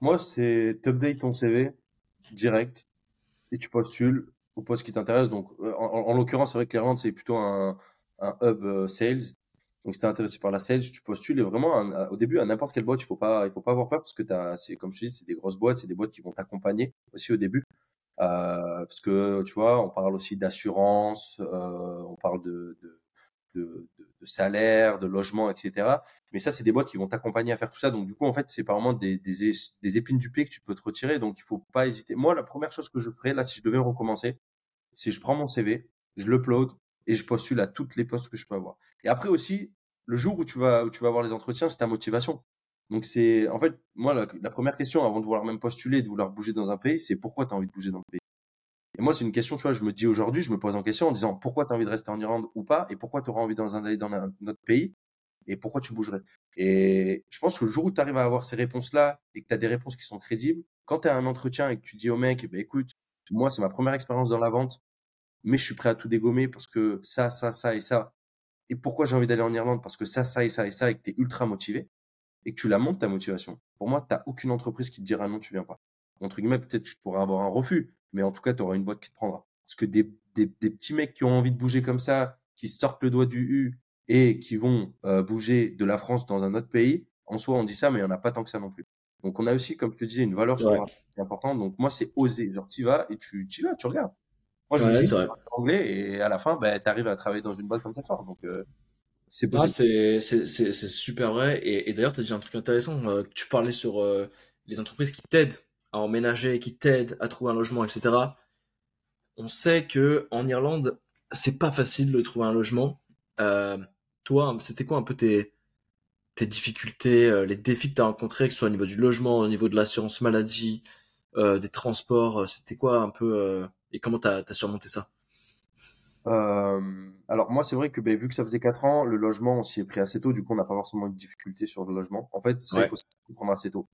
Moi, c'est update ton CV direct et tu postules au poste qui t'intéresse. Donc, en, l'occurrence, que l'Irlande, c'est plutôt un hub sales. Donc, si t'es intéressé par la sales, tu postules et vraiment, au début, à n'importe quelle boîte, il faut pas, il faut pas avoir peur parce que c'est, comme je te dis, c'est des grosses boîtes, c'est des boîtes qui vont t'accompagner aussi au début. Euh, parce que, tu vois, on parle aussi d'assurance, euh, on parle de, de, de, de, salaire, de logement, etc. Mais ça, c'est des boîtes qui vont t'accompagner à faire tout ça. Donc, du coup, en fait, c'est vraiment des, des, des, épines du pied que tu peux te retirer. Donc, il faut pas hésiter. Moi, la première chose que je ferais, là, si je devais recommencer, c'est je prends mon CV, je l'upload et je postule à toutes les postes que je peux avoir. Et après aussi, le jour où tu vas, où tu vas avoir les entretiens, c'est ta motivation. Donc, c'est, en fait, moi, la, première question avant de vouloir même postuler, de vouloir bouger dans un pays, c'est pourquoi tu as envie de bouger dans le pays? Et moi, c'est une question, tu vois, je me dis aujourd'hui, je me pose en question en disant pourquoi tu as envie de rester en Irlande ou pas, et pourquoi tu auras envie d'aller dans un autre pays, et pourquoi tu bougerais? Et je pense que le jour où tu arrives à avoir ces réponses-là, et que tu as des réponses qui sont crédibles, quand tu as un entretien et que tu dis au mec, bah, écoute, moi, c'est ma première expérience dans la vente, mais je suis prêt à tout dégommer parce que ça, ça, ça et ça. Et pourquoi j'ai envie d'aller en Irlande Parce que ça, ça et ça et ça, et que tu es ultra motivé, et que tu la montes ta motivation. Pour moi, tu n'as aucune entreprise qui te dira non, tu viens pas. Entre guillemets, peut-être tu pourras avoir un refus, mais en tout cas, tu auras une boîte qui te prendra. Parce que des, des, des, petits mecs qui ont envie de bouger comme ça, qui sortent le doigt du U et qui vont euh, bouger de la France dans un autre pays, en soi, on dit ça, mais il n'y en a pas tant que ça non plus. Donc, on a aussi, comme je te disais, une valeur sur qui est importante. Donc, moi, c'est oser. Genre, tu vas et tu y vas, tu regardes. Moi, je dis anglais et à la fin, bah, tu arrives à travailler dans une boîte comme ça Donc, euh, c'est possible. c'est super vrai. Et, et d'ailleurs, tu as dit un truc intéressant. Euh, tu parlais sur euh, les entreprises qui t'aident à emménager, qui t'aident à trouver un logement, etc. On sait que en Irlande, c'est pas facile de trouver un logement. Euh, toi, c'était quoi un peu tes, tes difficultés, les défis que tu as rencontrés, que ce soit au niveau du logement, au niveau de l'assurance maladie, euh, des transports, c'était quoi un peu et comment tu as, surmonté ça? Alors moi c'est vrai que ben, vu que ça faisait 4 ans, le logement on s'y est pris assez tôt, du coup on n'a pas forcément une difficulté sur le logement. En fait, ça, il faut prendre assez tôt.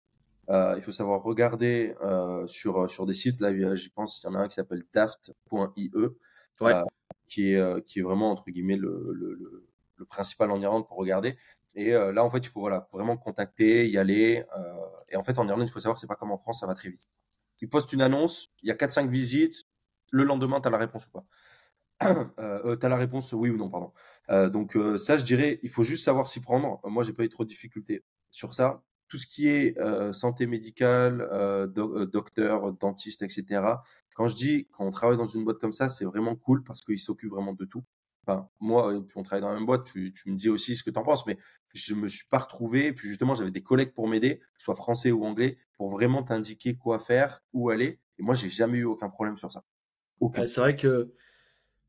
Euh, il faut savoir regarder euh, sur, sur des sites. Là, j'y pense, il y en a un qui s'appelle daft.ie, euh, qui, est, qui est vraiment, entre guillemets, le, le, le, principal en Irlande pour regarder. Et là, en fait, il faut voilà, vraiment contacter, y aller. et en fait, en Irlande, il faut savoir, c'est pas comme en France, ça va très vite. Ils postent une annonce, il y a 4-5 visites, le lendemain, tu as la réponse ou pas. euh, tu as la réponse oui ou non, pardon. donc ça, je dirais, il faut juste savoir s'y prendre. moi, j'ai pas eu trop de difficultés sur ça tout ce qui est euh, santé médicale, euh, euh, docteur, dentiste, etc. Quand je dis quand on travaille dans une boîte comme ça, c'est vraiment cool parce qu'ils s'occupent vraiment de tout. Enfin, moi, on travaille dans la même boîte, tu, me dis aussi ce que tu en penses, mais je me suis pas retrouvé. Et puis justement, j'avais des collègues pour m'aider, soit français ou anglais, pour vraiment t'indiquer quoi faire, où aller. Et moi, j'ai jamais eu aucun problème sur ça. C'est vrai que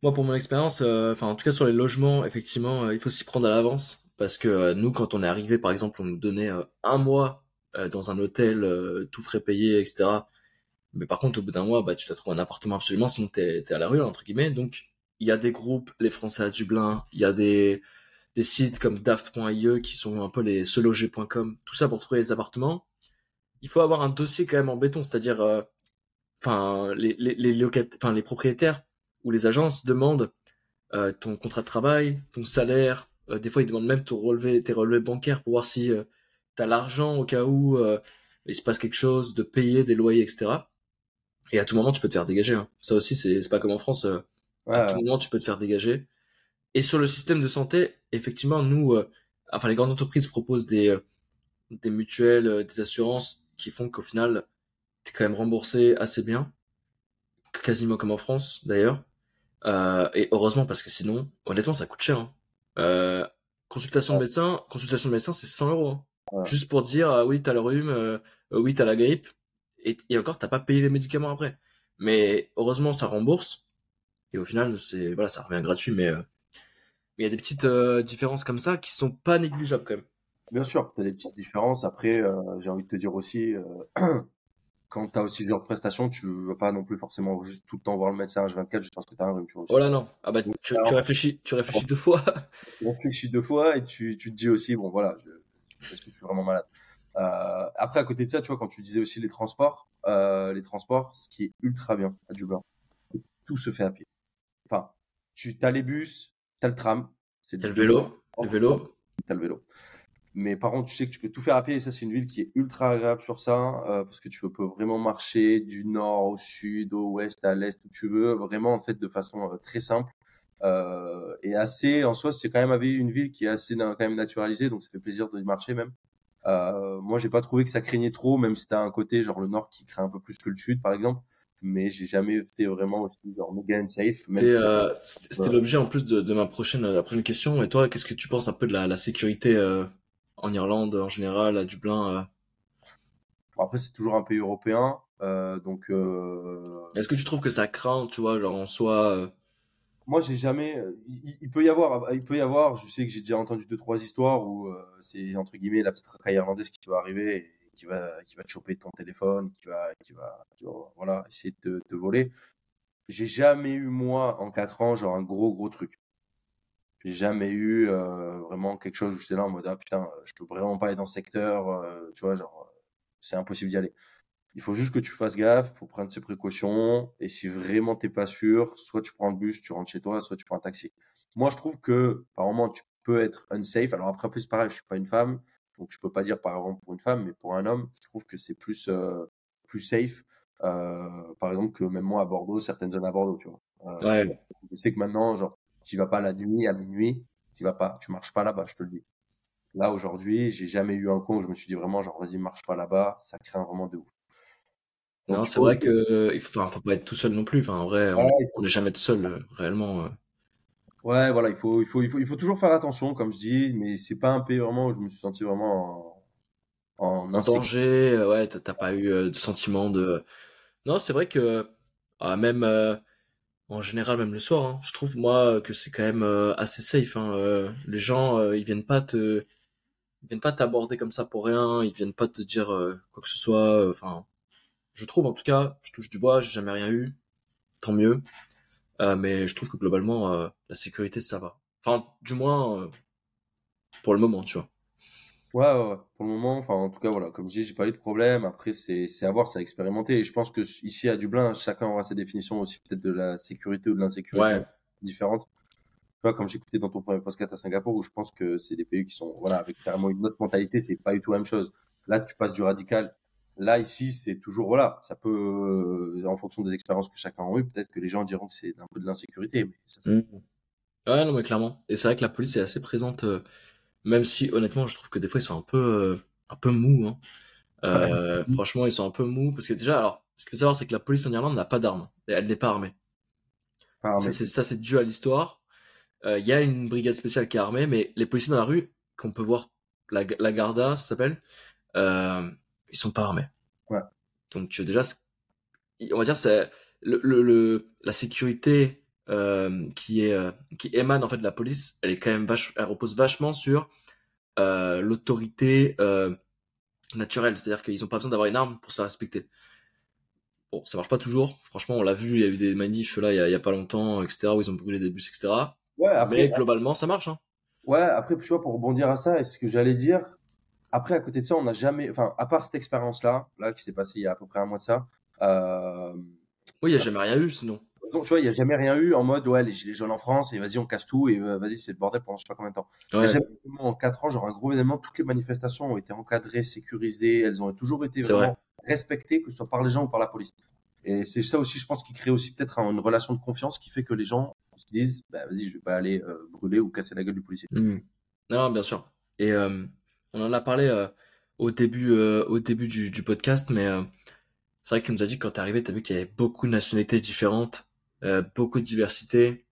moi, pour mon expérience, enfin, en tout cas sur les logements, effectivement, il faut s'y prendre à l'avance parce que euh, nous, quand on est arrivé, par exemple, on nous donnait euh, un mois euh, dans un hôtel, tout frais payé, etc. Mais par contre, au bout d'un mois, bah, tu t'as trouvé un appartement absolument, sinon t'es es à la rue, entre guillemets. Donc, il y a des groupes, les Français à Dublin, il y a des, des sites comme daft.ie qui sont un peu les seloger.com, tout ça pour trouver les appartements. Il faut avoir un dossier quand même en béton, c'est-à-dire, enfin, les, les, les, enfin, les propriétaires ou les agences demandent ton contrat de travail, ton salaire, euh, des fois, ils demandent même ton relevé, tes relevés bancaires pour voir si euh, tu as l'argent au cas où euh, il se passe quelque chose, de payer des loyers, etc. Et à tout moment, tu peux te faire dégager. Hein. Ça aussi, c'est pas comme en France. à tout moment, tu peux te faire dégager. Et sur le système de santé, effectivement, nous, enfin, les grandes entreprises proposent des, des mutuelles, des assurances qui font qu'au final, tu es quand même remboursé assez bien. Quasiment comme en France, d'ailleurs. et heureusement, parce que sinon, honnêtement, ça coûte cher. Hein. Euh, consultation de médecin, consultation de médecin, c'est 100 euros. Hein. Juste pour dire, ah oui, t'as le rhume, euh, oui, t'as la grippe. Et, et encore, t'as pas payé les médicaments après. Mais heureusement, ça rembourse. Et au final, c'est voilà, ça revient gratuit, mais il y a des petites différences comme ça qui sont pas négligeables quand même. Bien sûr, tu as des petites différences. Après, j'ai envie de te dire aussi, quand tu as aussi des prestations, tu ne vas pas non plus forcément juste tout le temps voir le médecin H24 juste parce que tu as un rhume. Oh là non, ah bah, tu, réfléchis, tu réfléchis deux fois. tu réfléchis deux fois et tu, tu te dis aussi, bon voilà, je, est-ce que je suis vraiment malade euh, Après, à côté de ça, tu vois, quand tu disais aussi les transports, euh, les transports, ce qui est ultra bien à Dublin, tout se fait à pied. Enfin, tu as les bus, tu as le tram. C'est le vélo. Le vélo. Tu as le vélo. Mais par contre, tu sais que tu peux tout faire à pied. Et ça, c'est une ville qui est ultra agréable sur ça, euh, parce que tu peux vraiment marcher du nord au sud, au ouest, à l'est, où tu veux, vraiment en fait de façon euh, très simple. Euh, et assez, en soi, c'est quand même une ville qui est assez quand même naturalisée, donc ça fait plaisir de y marcher même. Euh, moi, j'ai pas trouvé que ça craignait trop, même si t'as un côté genre le nord qui craint un peu plus que le sud, par exemple. Mais j'ai jamais été vraiment aussi genre méga safe. C'était l'objet en plus de, de, ma prochaine la prochaine question. Et toi, qu'est-ce que tu penses un peu de la, la sécurité en Irlande en général, à Dublin euh. Après, c'est toujours un pays européen, euh, donc. Euh, Est-ce que tu trouves que ça craint, tu vois, genre en soi Moi, j'ai jamais. Il, peut y avoir, il peut y avoir. Je sais que j'ai déjà entendu deux trois histoires où c'est entre guillemets la petite racaille irlandaise qui va arriver. Et qui va, qui va te choper ton téléphone, qui va, qui va, voilà, essayer de te, te voler. J'ai jamais eu, moi, en quatre ans, genre un gros, gros truc. J'ai jamais eu euh, vraiment quelque chose où j'étais là en mode ah putain, je peux vraiment pas aller dans ce secteur, euh, tu vois, genre c'est impossible d'y aller. Il faut juste que tu fasses gaffe, faut prendre ses précautions et si vraiment t'es pas sûr, soit tu prends le bus, tu rentres chez toi, soit tu prends un taxi. Moi, je trouve que par moment tu peux être unsafe. Alors après, plus pareil, je suis pas une femme, donc je peux pas dire par exemple pour une femme, mais pour un homme, je trouve que c'est plus euh, plus safe. par exemple que même moi à Bordeaux, certaines zones à Bordeaux, tu vois. ouais. Je sais que maintenant, genre tu vas pas la nuit, à minuit, tu vas pas, tu marches pas là-bas, je te le dis. Là, aujourd'hui, j'ai jamais eu un con où je me suis dit vraiment, genre, vas-y, marche pas là-bas, ça craint vraiment de ouf. non, c'est vrai que il faut, faut pas être tout seul non plus. Enfin, en vrai, on n'est jamais tout seul, euh, réellement. Euh. Ouais, voilà, il faut, il faut, il faut, il faut toujours faire attention, comme je dis, mais c'est pas un pays vraiment où je me suis senti vraiment en, en, danger. Euh, ouais, t'as pas eu de sentiment de. Non, c'est vrai que ah, même en général même le soir hein. je trouve moi que c'est quand même euh, assez safe hein. Euh, les gens euh, ils viennent pas te ils viennent pas t'aborder comme ça pour rien. Ils viennent pas te dire quoi que ce soit. Enfin je trouve en tout cas je touche du bois j'ai jamais rien eu. Tant mieux. Mais je trouve que globalement la sécurité ça va. Enfin du moins pour le moment tu vois Ouais, ouais, pour le moment, enfin, en tout cas, voilà, comme je dis, j'ai pas eu de problème. Après, c'est, c'est à voir, c'est à expérimenter. Et je pense que ici, à Dublin, chacun aura sa définition aussi, peut-être de la sécurité ou de l'insécurité ouais. différente. Tu vois, comme j'écoutais dans ton premier podcast à Singapour, où je pense que c'est des pays qui sont, voilà, avec carrément une autre mentalité, c'est pas du tout la même chose. Là, tu passes du radical. Là, ici, c'est toujours, voilà, ça peut, euh, en fonction des expériences que chacun a eu, peut-être que les gens diront que c'est un peu de l'insécurité, mais ça, mmh. Ouais, non, mais clairement. Et c'est vrai que la police est assez présente, euh, même si honnêtement, je trouve que des fois ils sont un peu, euh, un peu mous. Hein. Euh, franchement, ils sont un peu mous parce que déjà, alors, ce qu'il faut savoir, c'est que la police en Irlande n'a pas d'armes. Elle n'est pas armée. Ça, c'est dû à l'histoire. Euh, il y a une brigade spéciale qui est armée, mais les policiers dans la rue, qu'on peut voir, la, la Garda, ça s'appelle, euh, ils sont pas armés. Ouais. Donc déjà, on va dire, c'est le, le, la sécurité euh, qui est euh, qui émane en fait de la police, elle est quand même vache, elle repose vachement sur euh, l'autorité naturelle, c'est-à-dire qu'ils ont pas besoin d'avoir une arme pour se faire respecter. Bon, ça marche pas toujours. Franchement, on l'a vu, il y a eu des manifs là, il y a, il y a pas longtemps, etc., où ils ont brûlé des bus, etc. Ouais, après, Mais globalement, ça marche. Hein. Ouais, après, tu vois, pour rebondir à ça, et ce que j'allais dire, après, à côté de ça, on n'a jamais, enfin, à part cette expérience-là, là, qui s'est passée il y a à peu près un mois de ça. Oui, il n'y a jamais rien eu, sinon tu vois, il n'y a jamais rien eu en mode, ouais, les gilets jaunes en France, et vas-y, on casse tout, et euh, vas-y, c'est le bordel pendant je sais pas combien de temps. jamais, en 4 ans, genre un gros événement, toutes les manifestations ont été encadrées, sécurisées, elles ont toujours été vraiment respectées, que ce soit par les gens ou par la police. Et c'est ça aussi, je pense, qui crée aussi peut-être une relation de confiance qui fait que les gens se disent, bah, vas-y, je vais pas aller euh, brûler ou casser la gueule du policier. Mmh. Non, bien sûr. Et euh, on en a parlé au début, au début du, du podcast, mais c'est vrai qu'il nous a dit que quand t'es arrivé, t'as vu qu'il y avait beaucoup de nationalités différentes. Euh, beaucoup de diversité.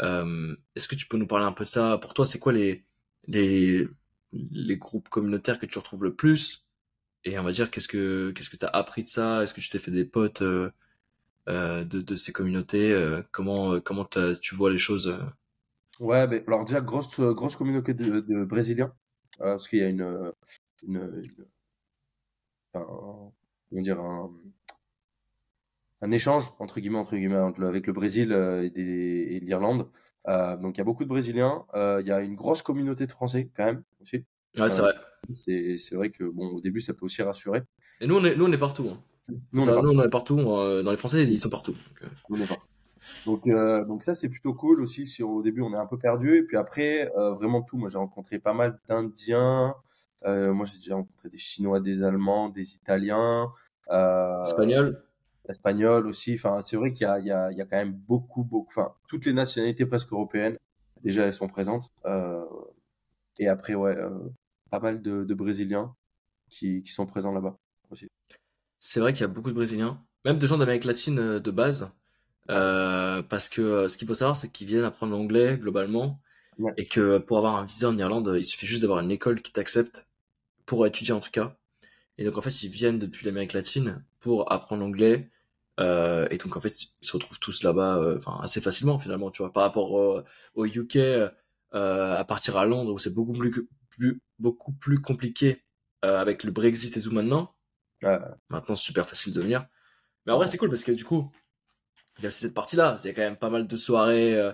Euh, est-ce que tu peux nous parler un peu de ça? Pour toi, c'est quoi les, les, les groupes communautaires que tu retrouves le plus? Et on va dire, qu'est-ce que qu'est-ce que tu as appris de ça? Est-ce que tu t'es fait des potes euh, de, de, ces communautés? Comment, comment tu vois les choses? Ouais, mais alors déjà, grosse, grosse communauté de, de Brésiliens, parce qu'il y a une, une, une dire, un, un échange entre guillemets entre guillemets avec le Brésil euh, et, et l'Irlande. Euh, donc il y a beaucoup de Brésiliens. Euh, il y a une grosse communauté de Français quand même aussi. Ouais, c'est vrai. C'est vrai que bon au début ça peut aussi rassurer. Et nous on est nous on est partout. Hein. Nous, on est partout. dans les Français ils sont partout. Donc, Donc, donc ça c'est plutôt cool aussi. Si au début on est un peu perdu et puis après vraiment tout. Moi j'ai rencontré pas mal d'Indiens. moi j'ai déjà rencontré des Chinois, des Allemands, des Italiens. Espagnols espagnol aussi. Enfin, c'est vrai qu'il y, y, y a, quand même beaucoup, beaucoup. Enfin, toutes les nationalités presque européennes, déjà, elles sont présentes. Euh, et après, ouais, euh, pas mal de, de Brésiliens qui, qui, sont présents là-bas aussi. C'est vrai qu'il y a beaucoup de Brésiliens, même de gens d'Amérique latine euh, de base. Euh, parce que ce qu'il faut savoir, c'est qu'ils viennent apprendre l'anglais globalement. Et que pour avoir un visa en Irlande, il suffit juste d'avoir une école qui t'accepte, pour étudier en tout cas. Et donc en fait, ils viennent depuis l'Amérique latine pour apprendre l'anglais, euh, et donc en fait, ils se retrouvent tous là-bas, euh, enfin assez facilement finalement, tu vois, par rapport au, UK, euh, à partir à Londres où c'est beaucoup plus, plus, beaucoup plus compliqué avec le Brexit et tout maintenant. Maintenant, c'est super facile de venir. Mais en vrai, c'est cool parce que du coup, il y a cette partie-là. Il y a quand même pas mal de soirées,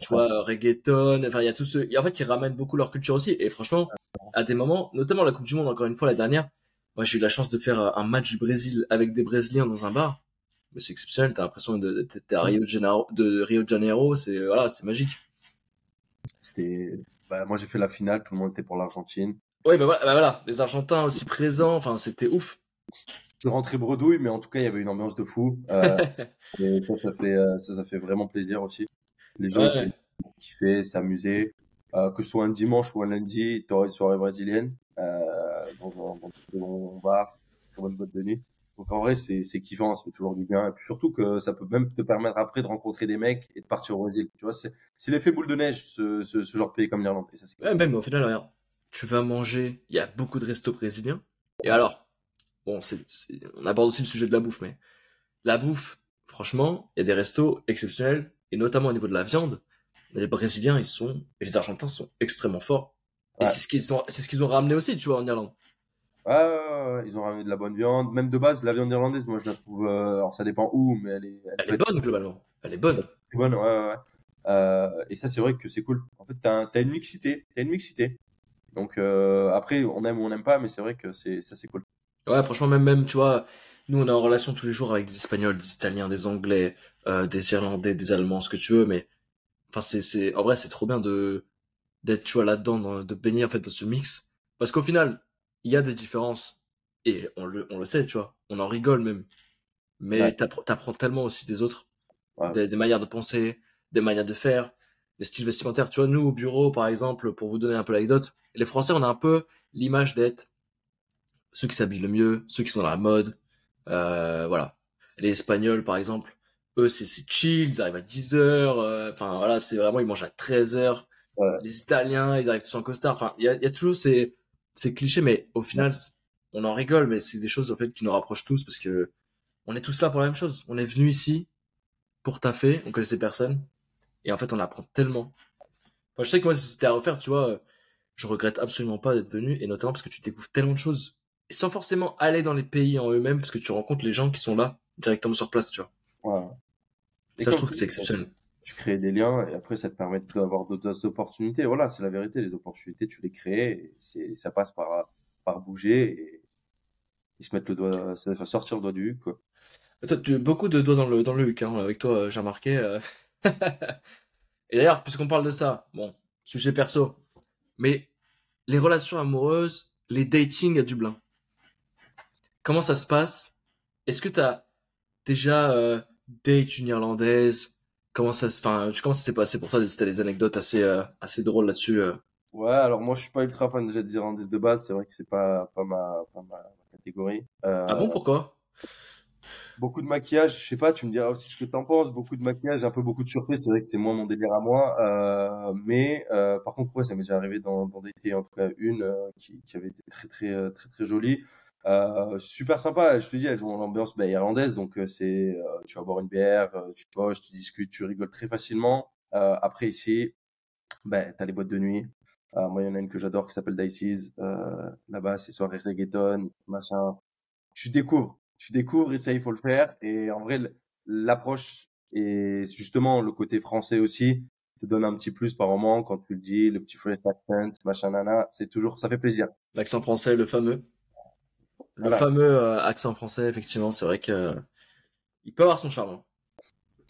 tu vois, reggaeton. Enfin, il y a tout ce. Et en fait, ils ramènent beaucoup leur culture aussi. Et franchement, à des moments, notamment la Coupe du Monde, encore une fois, la dernière, moi, j'ai eu la chance de faire un match du Brésil avec des Brésiliens dans un bar c'est exceptionnel. T'as l'impression d'être à Rio de Janeiro, de Rio de Janeiro, c'est voilà, c'est magique. C'était, bah, moi j'ai fait la finale, tout le monde était pour l'Argentine. Oui, bah, bah voilà, les Argentins aussi présents, enfin c'était ouf. Je rentrais bredouille, mais en tout cas il y avait une ambiance de fou. Euh, et ça, ça fait, euh, ça, ça fait vraiment plaisir aussi. Les gens qui kiffaient, s'amuser. Euh, que ce soit un dimanche ou un lundi, tu aurais une soirée brésilienne euh, dans un, dans un bar, sur une boîte de nuit. Donc en vrai, c'est kiffant, ça fait toujours du bien. Et puis surtout que ça peut même te permettre après de rencontrer des mecs et de partir au Brésil. Tu vois, c'est l'effet boule de neige, ce, genre de pays comme l'Irlande. Ouais, même au final, regarde, tu vas manger, il y a beaucoup de restos brésiliens. Et alors, bon, c'est on aborde aussi le sujet de la bouffe, mais la bouffe, franchement, il y a des restos exceptionnels, et notamment au niveau de la viande. Les Brésiliens, ils sont, et les Argentins sont extrêmement forts. Et c'est ce qu'ils c'est ce qu'ils ont ramené aussi, tu vois, en Irlande. Ah, ils ont ramené de la bonne viande. Même de base, la viande irlandaise, moi je la trouve. Euh, alors ça dépend où, mais elle est. Elle, est bonne globalement. Elle est bonne. C'est bonne, ouais, ouais. Euh, et ça, c'est vrai que c'est cool. En fait, t'as as une mixité. T'as une mixité. Donc euh, après, on aime ou on n'aime pas, mais c'est vrai que c'est ça, c'est cool. Ouais, franchement, même, même, tu vois, nous on est en relation tous les jours avec des Espagnols, des Italiens, des Anglais, des Irlandais, des Allemands, ce que tu veux, mais enfin, c'est, en vrai, c'est trop bien de d'être, tu vois, là-dedans, de baigner en fait dans ce mix. Parce qu'au final, il y a des différences et on le, on le sait, tu vois, on en rigole même. Mais tu t'apprends tellement aussi des autres, des, manières de penser, des manières de faire, des styles vestimentaires. Tu vois, nous au bureau, par exemple, pour vous donner un peu l'anecdote, les Français, on a un peu l'image d'être ceux qui s'habillent le mieux, ceux qui sont dans la mode, euh, voilà. Les Espagnols, par exemple, eux, c'est chill, ils arrivent à 10 heures, euh, enfin voilà, c'est vraiment, ils mangent à 13 heures. Les Italiens, ils arrivent tous en costard. Enfin, il y a, y a toujours ces, c'est cliché, mais au final, on en rigole, mais c'est des choses au fait qui nous rapprochent tous parce que on est tous là pour la même chose. On est venu ici pour taffer, on connaissait personne, et en fait, on apprend tellement. je sais que moi, si c'était à refaire, tu vois, je regrette absolument pas d'être venu, et notamment parce que tu découvres tellement de choses, et sans forcément aller dans les pays en eux-mêmes, parce que tu rencontres les gens qui sont là, directement sur place, tu vois. Ouais. ça, je trouve que c'est exceptionnel tu crées des liens et après ça te permet d'avoir d'autres opportunités. Voilà, c'est la vérité. Les opportunités, tu les crées et ça passe par, par bouger et ils se mettent le doigt, ça va sortir le doigt du huc, tu as beaucoup de doigts dans le, dans le huc, hein, avec toi, j'ai remarqué. Euh. et d'ailleurs, puisqu'on parle de ça, bon, sujet perso, mais les relations amoureuses, les dating à Dublin, comment ça se passe? Est-ce que tu as déjà euh, date une irlandaise? Comment ça se, enfin, comment ça s'est passé pour toi C'était des anecdotes assez, euh, assez drôles là-dessus. Euh. Ouais, alors moi je suis pas ultra fan déjà des Irlandaises de base, c'est vrai que c'est pas, pas, ma, pas ma catégorie. Euh, ah bon, pourquoi? Beaucoup de maquillage, je sais pas, tu me diras aussi ce que t'en penses. Beaucoup de maquillage, un peu beaucoup de surface, c'est vrai que c'est moins mon délire à moi. Mais par contre, ouais, ça m'est déjà arrivé dans, dans des en tout cas une qui, qui avait été très très très très jolie. Euh, super sympa, je te dis, elles ont l'ambiance bah, irlandaise, donc euh, c'est, euh, tu vas boire une bière, tu poches, tu discutes, tu rigoles très facilement. après ici, bah, tu as les boîtes de nuit. moi, il y en a une que j'adore qui s'appelle Dices. Là-bas, c'est soirée reggaeton, machin. Tu découvres, tu découvres et ça, il faut le faire. Et en vrai, l'approche et justement le côté français aussi te donne un petit plus par moment quand tu le dis, le petit French accent, machin nana, c'est toujours, ça fait plaisir. L'accent français, le fameux. Le fameux euh, accent français, effectivement, c'est vrai que il peut avoir son charme. Hein.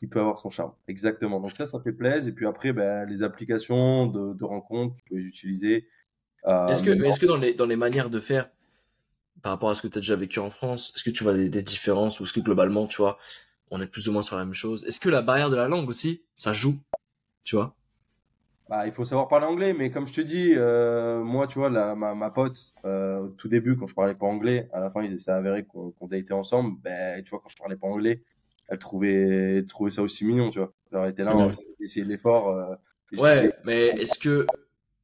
Il peut avoir son charme, exactement. Donc ça, ça fait plaisir. Et puis après, ben, les applications de, de rencontres, tu peux les utiliser. Euh, est-ce que, est-ce que dans les, dans les manières de faire, par rapport à ce que tu as déjà vécu en France, est-ce que tu vois des, des différences ou est-ce que globalement, tu vois, on est plus ou moins sur la même chose? Est-ce que la barrière de la langue aussi, ça joue, tu vois? Bah, il faut savoir parler anglais, mais comme je te dis, euh, moi, tu vois, la, ma, ma pote, euh, au tout début, quand je parlais pas anglais, à la fin, il s'est avéré qu'on qu datait ensemble. Ben, tu vois, quand je parlais pas anglais, elle trouvait, elle trouvait ça aussi mignon, tu vois. elle était là, on va essayer l'effort. Euh, ouais, mais est-ce que,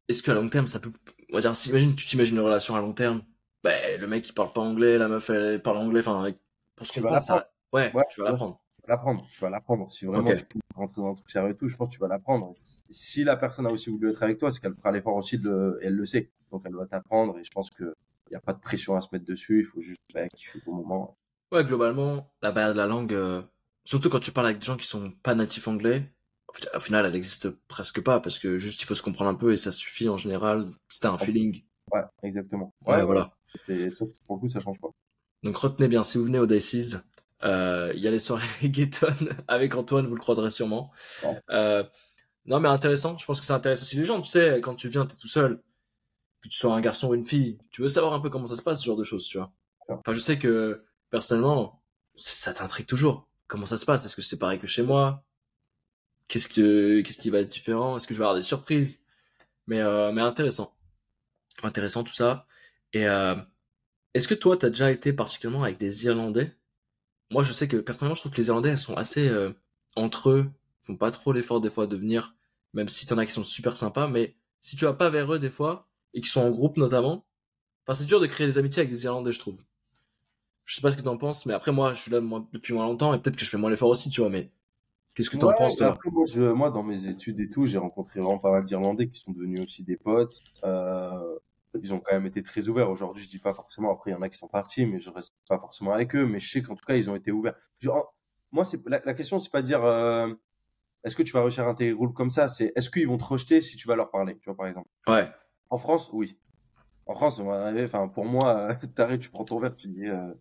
est-ce qu'à long terme, ça peut, on va dire, si, imagine, tu t'imagines une relation à long terme, ben, le mec, il parle pas anglais, la meuf, elle parle anglais, enfin, pour ce que tu vas ça, ouais, tu vas l'apprendre l'apprendre. Tu vas l'apprendre. Si vraiment tu peux rentrer dans un truc sérieux et tout, je pense que tu vas l'apprendre. Si la personne a aussi voulu être avec toi, c'est qu'elle fera l'effort aussi de, et elle le sait. Donc elle va t'apprendre et je pense que il n'y a pas de pression à se mettre dessus. Il faut juste bah, kiffer au moment. Ouais, globalement, la barrière de la langue, euh, surtout quand tu parles avec des gens qui sont pas natifs anglais, au final, elle existe presque pas parce que juste il faut se comprendre un peu et ça suffit en général. C'était un feeling. Ouais, exactement. Ouais, voilà. Et ça, pour le coup, ça change pas. Donc retenez bien, si vous venez au Dices, euh, il y a les soirées reggaeton avec Antoine, vous le croiserez sûrement. Euh, non, mais intéressant. Je pense que ça intéresse aussi les gens. Tu sais, quand tu viens, tu es tout seul, que tu sois un garçon ou une fille, tu veux savoir un peu comment ça se passe, ce genre de choses, tu vois. Enfin, je sais que personnellement, ça t'intrigue toujours. Comment ça se passe? Est-ce que c'est pareil que chez moi? Qu'est-ce que qu'est-ce qui va être différent? Est-ce que je vais avoir des surprises? Mais euh, mais intéressant, intéressant tout ça. Et euh, est-ce que toi, t'as déjà été particulièrement avec des Irlandais? Moi, je sais que personnellement, je trouve que les Irlandais, elles sont assez euh, entre eux, ils font pas trop l'effort des fois de venir, même si t'en as qui sont super sympas, mais si tu vas pas vers eux des fois, et qui sont en groupe notamment, enfin, c'est dur de créer des amitiés avec des Irlandais, je trouve. Je sais pas ce que t'en penses, mais après, moi, je suis là moi, depuis moins longtemps, et peut-être que je fais moins l'effort aussi, tu vois, mais qu'est-ce que t'en penses, toi? après, moi, je, moi, dans mes études et tout, j'ai rencontré vraiment pas mal d'Irlandais qui sont devenus aussi des potes. Euh, ils ont quand même été très ouverts. Aujourd'hui, je dis pas forcément. Après, il y en a qui sont partis, mais je reste pas forcément avec eux. Mais je sais qu'en tout cas, ils ont été ouverts. moi, c'est la, la, question, c'est pas dire euh, est-ce que tu vas réussir à intégrer groupe comme ça? C'est est-ce qu'ils vont te rejeter si tu vas leur parler? Tu vois, par exemple. Ouais. En France, oui. En France, on va arriver. Enfin, pour moi, t'arrives, tu prends ton verre, tu dis. Euh,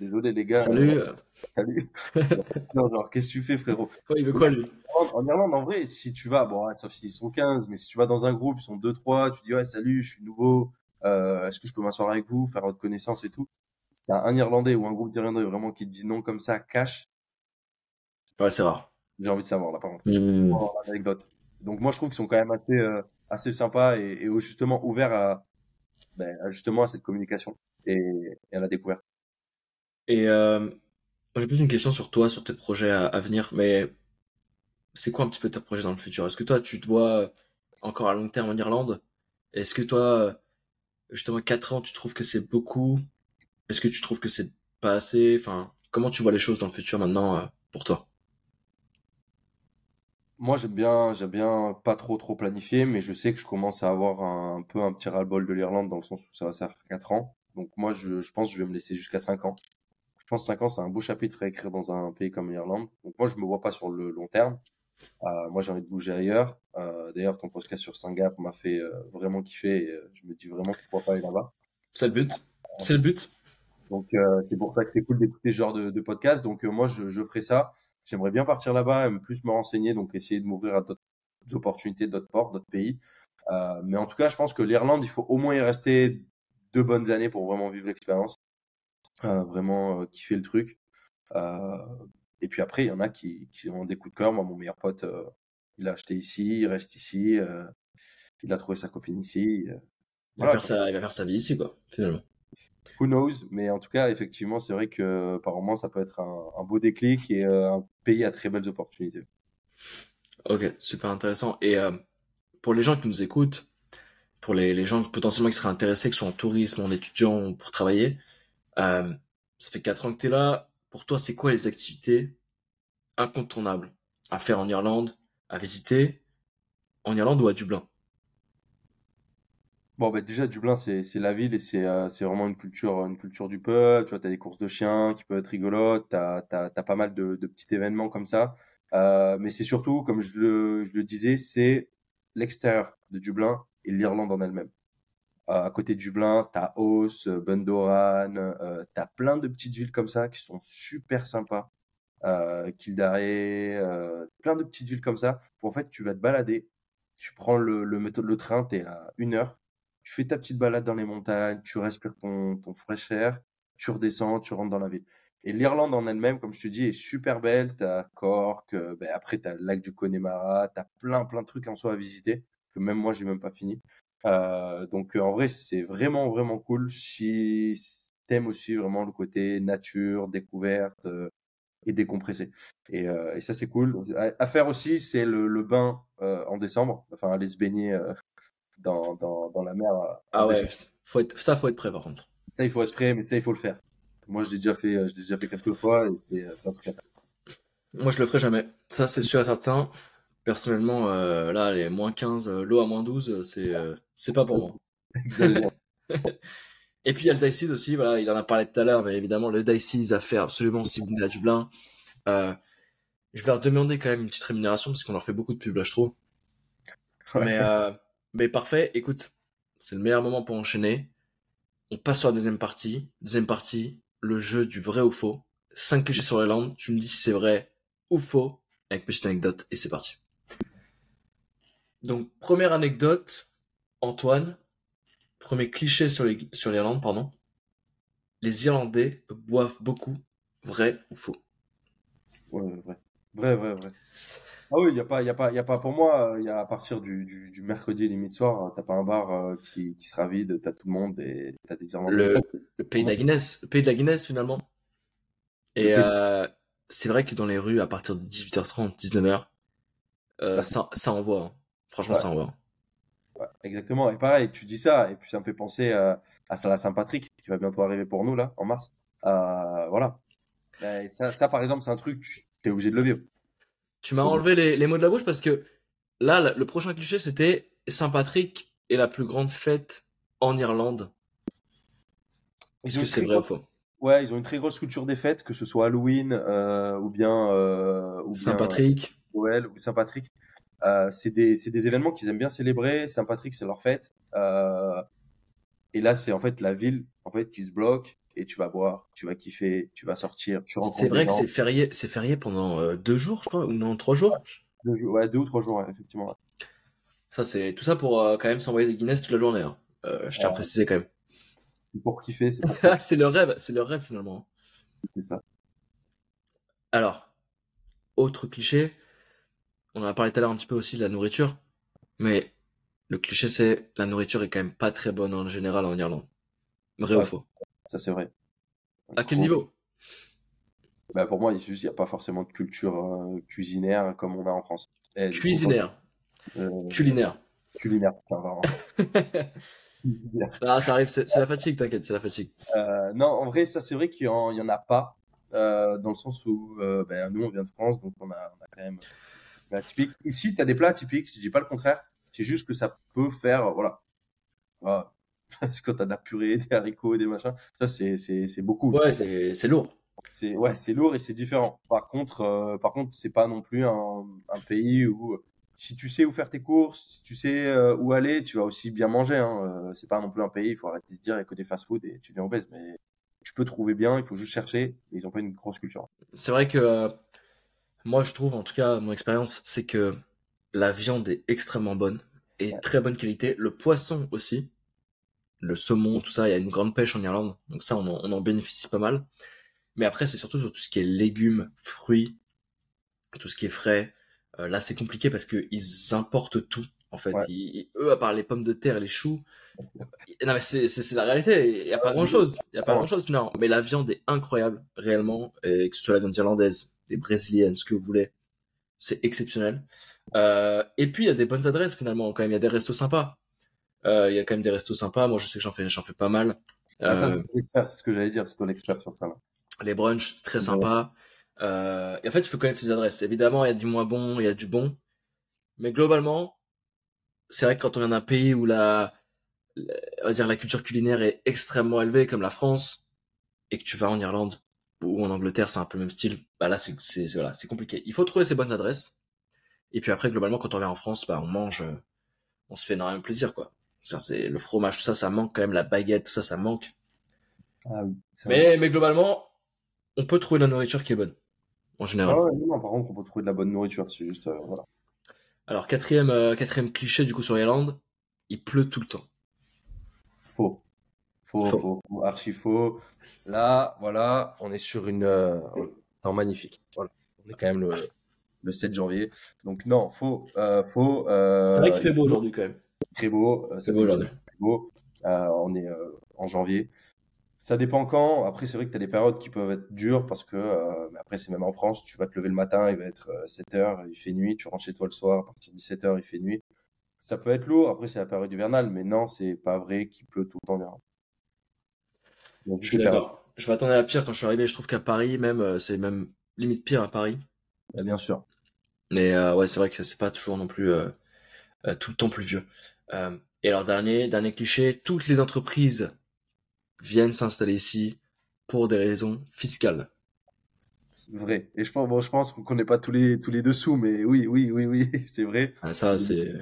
Désolé les gars. Salut. salut. non, genre, qu'est-ce que tu fais, frérot? Il veut quoi, lui? En, Irlande, en vrai, si tu vas, bon, sauf s'ils sont 15, mais si tu vas dans un groupe, ils sont 2-3, tu dis, ouais, salut, je suis nouveau, euh, est-ce que je peux m'asseoir avec vous, faire votre connaissance et tout? Si un Irlandais ou un groupe d'Irlandais vraiment qui te dit non comme ça, cash. Ouais, c'est rare. J'ai envie de savoir, là, par contre. Mmh. anecdote. Donc, moi, je trouve qu'ils sont quand même assez, euh, assez sympas et, et, justement ouverts à, ben, à, justement à cette communication et, et à la découverte. Et euh, j'ai plus une question sur toi, sur tes projets à, venir, mais c'est quoi un petit peu tes projets dans le futur? Est-ce que toi, tu te vois encore à long terme en Irlande? Est-ce que toi, justement, 4 ans, tu trouves que c'est beaucoup? Est-ce que tu trouves que c'est pas assez? Enfin, comment tu vois les choses dans le futur maintenant euh, pour toi? Moi, j'aime bien, j'aime bien pas trop trop planifier, mais je sais que je commence à avoir un, peu un petit ras-le-bol de l'Irlande dans le sens où ça va faire 4 ans. Donc moi, je, je pense que je vais me laisser jusqu'à 5 ans. Je pense que 5 ans, c'est un beau chapitre à écrire dans un pays comme l'Irlande. Donc moi, je me vois pas sur le long terme. Euh, moi, j'ai envie de bouger ailleurs. Euh, D'ailleurs, ton podcast sur Singapour m'a fait euh, vraiment kiffer. Et, euh, je me dis vraiment pourquoi pas aller là-bas. C'est le but. C'est le but. Donc, euh, c'est pour ça que c'est cool d'écouter ce genre de, de podcast. Donc, moi, je, je ferai ça. J'aimerais bien partir là-bas, et plus me renseigner, donc essayer de m'ouvrir à d'autres opportunités, d'autres ports, d'autres pays. mais en tout cas, je pense que l'Irlande, il faut au moins y rester deux bonnes années pour vraiment vivre l'expérience. Euh, vraiment euh, kiffer le truc. Euh, et puis après, il y en a qui, qui ont des coups de cœur. Moi, mon meilleur pote, il a acheté ici, il reste ici, il a trouvé sa copine ici. il, va faire sa, il va faire sa vie ici, quoi, finalement. Who knows? Mais en tout cas, effectivement, c'est vrai que par moment, ça peut être un, un beau déclic et un pays à très belles opportunités. Ok, super intéressant. Et pour les gens qui nous écoutent, pour les, les gens potentiellement qui seraient intéressés, que ce soit en tourisme, en étudiant, pour travailler, Euh, ça fait 4 ans que tu es là. Pour toi, c'est quoi les activités incontournables à faire en Irlande, à visiter en Irlande ou à Dublin? Bon, bah, déjà, Dublin, c'est la ville et c'est euh, vraiment une culture, une culture du peuple. Tu vois, tu as des courses de chiens qui peuvent être rigolotes. Tu as, pas mal de, de, petits événements comme ça. Euh, mais c'est surtout, comme je le, je le disais, c'est l'extérieur de Dublin et l'Irlande en elle-même. Euh, à côté de Dublin, tu as Os, Bundoran, euh, tu as plein de petites villes comme ça qui sont super sympas. Euh, Kildare, euh, plein de petites villes comme ça. Où en fait, tu vas te balader. Tu prends le, le, le train, tu es à une heure tu fais ta petite balade dans les montagnes, tu respires ton, ton air, tu redescends, tu rentres dans la ville. Et l'Irlande en elle-même, comme je te dis, est super belle. Tu as Cork, euh, ben après tu as le lac du Connemara, tu as plein plein de trucs en soi à visiter, que même moi j'ai même pas fini. Euh, donc euh, en vrai, c'est vraiment vraiment cool si t'aimes aussi vraiment le côté nature, découverte et décompressé. Et, et ça c'est cool. À, faire aussi, c'est le, le, bain en décembre, enfin aller se baigner dans, dans, dans la mer. Euh, ah ouais, faut être, ça, faut être prêt par contre. Ça, il faut être prêt, mais ça, il faut le faire. Moi, je l'ai déjà fait, euh, je déjà fait quelques fois et c'est, c'est un truc à faire. Moi, je le ferai jamais. Ça, c'est sûr et certain. Personnellement, euh, là, les moins 15, l'eau à moins 12, c'est, c'est pas pour moi. et puis, il y a le Dice aussi, voilà, il en a parlé tout à l'heure, mais évidemment, le Dice à faire absolument si vous venez à Dublin. Euh, je vais leur demander quand même une petite rémunération parce qu'on leur fait beaucoup de pub là, je trouve. Mais, euh, mais parfait, écoute, c'est le meilleur moment pour enchaîner. On passe sur la deuxième partie. Deuxième partie, le jeu du vrai ou faux. Cinq clichés sur l'Irlande, tu me dis si c'est vrai ou faux, avec petite anecdote, et c'est parti. Donc, première anecdote, Antoine, premier cliché sur l'Irlande, sur pardon. Les Irlandais boivent beaucoup, vrai ou faux? Ouais, vrai. Vrai, vrai, vrai. Ah oui, il n'y a, pas, y a, pas, y a pas pour moi, y a, à partir du, du, du mercredi limite soir, t'as pas un bar euh, qui, qui sera vide, t'as tout le monde et t'as des Irlandais. Le, le, pays de la Guinness, le pays de la Guinness finalement. Et euh, c'est vrai que dans les rues, à partir de 18h30, 19h, euh, ça, ça envoie. Hein. Franchement, ça envoie. Ouais, exactement. Et pareil, tu dis ça, et puis ça me fait penser à, à la Saint-Patrick qui va bientôt arriver pour nous là, en mars. Euh, voilà. Et ça, ça, par exemple, c'est un truc, t'es obligé de le vivre. Tu m'as enlevé les, mots de la bouche parce que là, le prochain cliché, c'était Saint-Patrick est la plus grande fête en Irlande. Est-ce que c'est vrai ou faux Ouais, ils ont une très grosse culture des fêtes, que ce soit Halloween euh, ou bien euh, Saint-Patrick. Noël ou Saint-Patrick. Euh, c'est des, des, événements qu'ils aiment bien célébrer. Saint-Patrick, c'est leur fête. et là, c'est en fait la ville en fait qui se bloque et tu vas boire, tu vas kiffer, tu vas sortir, tu rencontres. C'est vrai que c'est férié, c'est férié pendant euh, deux jours, je crois, ou non, trois jours? Deux, ouais, deux ou trois jours, effectivement. Ça, c'est tout ça pour euh, quand même s'envoyer des Guinness toute la journée. Hein. Euh, je tiens à préciser quand même. C'est pour kiffer. C'est le rêve, c'est le rêve finalement. C'est ça. Alors, autre cliché, on en a parlé tout à l'heure un petit peu aussi de la nourriture, mais le cliché c'est la nourriture est quand même pas très bonne en général en Irlande. Vrai ou faux? ça, c'est vrai. À quel niveau? bah Pour moi, il n'y a pas forcément de culture euh, cuisinaire comme on a en France. cuisinaire. Euh, culinaire. Culinaire, enfin, ah, ça arrive, c'est la fatigue, t'inquiète, c'est la fatigue. Euh, non, en vrai, ça, c'est vrai qu'il n'y en, a pas. dans le sens où ben, nous, on vient de France, donc on a, on a quand même des typiques. Ici, tu as des plats typiques, je dis pas le contraire. C'est juste que ça peut faire, voilà. voilà parce que quand t'as de la purée, des haricots, des machins, ça c'est c'est beaucoup. Ouais, c'est lourd. C'est ouais, c'est lourd et c'est différent. Par contre, euh, par contre, c'est pas non plus un, un, pays où si tu sais où faire tes courses, si tu sais euh, où aller, tu vas aussi bien manger. Hein. Euh, c'est pas non plus un pays, il faut arrêter de se dire il y a que des fast-food et tu viens obèse. Mais tu peux trouver bien, il faut juste chercher. ils ont pas une grosse culture. C'est vrai que moi je trouve, en tout cas, mon expérience, c'est que la viande est extrêmement bonne et très bonne qualité. Le poisson aussi le saumon, tout ça, il y a une grande pêche en Irlande, donc ça, on en, bénéficie pas mal. Mais après, c'est surtout sur tout ce qui est légumes, fruits, tout ce qui est frais. Euh, là, c'est compliqué parce qu'ils importent tout, en fait. eux, à part les pommes de terre les choux, non, mais c'est la réalité. Il n'y a pas grand chose. Il y a pas grand chose finalement. Mais la viande est incroyable, réellement. Et que ce soit la viande irlandaise, les brésiliennes, ce que vous voulez. C'est exceptionnel. Euh, et puis, il y a des bonnes adresses finalement, quand même. Il y a des restos sympas. Il y a quand même des restos sympas. Moi, je sais que j'en fais, j'en fais pas mal. Ah, c'est ce que j'allais dire. C'est ton expert sur ça. Là. Les brunchs, c'est très sympa. Euh, et en fait, il faut connaître ses adresses. Évidemment, il y a du moins bon, il y a du bon. Mais globalement, c'est vrai que quand on vient d'un pays où la, on va dire la culture culinaire est extrêmement élevée, comme la France, et que tu vas en Irlande ou en Angleterre, c'est un peu le même style, bah là, c'est, voilà, c'est compliqué. Il faut trouver ses bonnes adresses. Et puis après, globalement, quand on vient en France, bah, on mange, on se fait énormément plaisir, quoi. Ça, c'est le fromage, tout ça, ça manque quand même, la baguette, tout ça, ça manque. Ah mais, mais globalement, on peut trouver la nourriture qui est bonne en général. Ah non, par contre, on peut trouver de la bonne nourriture, c'est juste, euh, voilà. Alors, quatrième, euh, quatrième cliché, du coup, sur Irlande, il pleut tout le temps. Faux. Faux, faux, archi faux. Là, voilà, on est sur une euh, temps magnifique. Voilà. On est quand même le, le 7 janvier. Donc non, faux, faux. c'est vrai qu'il fait beau aujourd'hui quand même. Très beau. c'est beau aujourd'hui. Beau. on est en janvier. Ça dépend quand. Après, c'est vrai que tu as des périodes qui peuvent être dures parce que, euh, après, c'est même en France, tu vas te lever le matin, il va être 7 euh, heures, il fait nuit, tu rentres chez toi le soir, à partir de 17 heures, il fait nuit. Ça peut être lourd. Après, c'est la période hivernale, mais non, c'est pas vrai qu'il pleut tout le temps. Je suis d'accord. Je m'attendais à pire quand je suis arrivé. Je trouve qu'à Paris, même, euh, c'est même limite pire à Paris. Bah, bien sûr. Mais ouais, c'est vrai que c'est pas toujours non plus tout le temps pluvieux. et alors, dernier, dernier cliché, toutes les entreprises viennent s'installer ici pour des raisons fiscales. Vrai. Et je pense, bon, je pense qu'on connaît pas tous les, tous les dessous, mais oui, oui, oui, oui, c'est vrai. Ah, ça, c'est.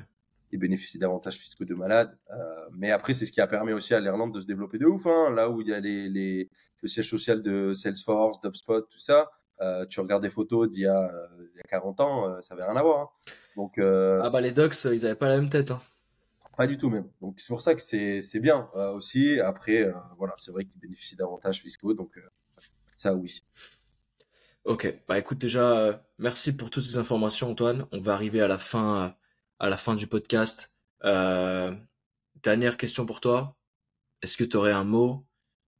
Ils bénéficient d'avantages fiscaux de malade. Euh, mais après, c'est ce qui a permis aussi à l'Irlande de se développer de ouf. Hein. Là où il y a les, les, le siège social de Salesforce, d'UpSpot, tout ça, euh, tu regardes des photos d'il y, a, il y a 40 ans, ça avait rien à voir. Hein. Donc, euh, Ah bah les docs, ils avaient pas la même tête. Hein. Pas du tout même. Donc c'est pour ça que c'est bien euh, aussi. Après, euh, voilà, c'est vrai qu'ils bénéficient d'avantages fiscaux, donc euh, ça oui. Ok, bah écoute déjà, merci pour toutes ces informations Antoine. On va arriver à la fin, à la fin du podcast. dernière question pour toi. Est-ce que tu aurais un mot,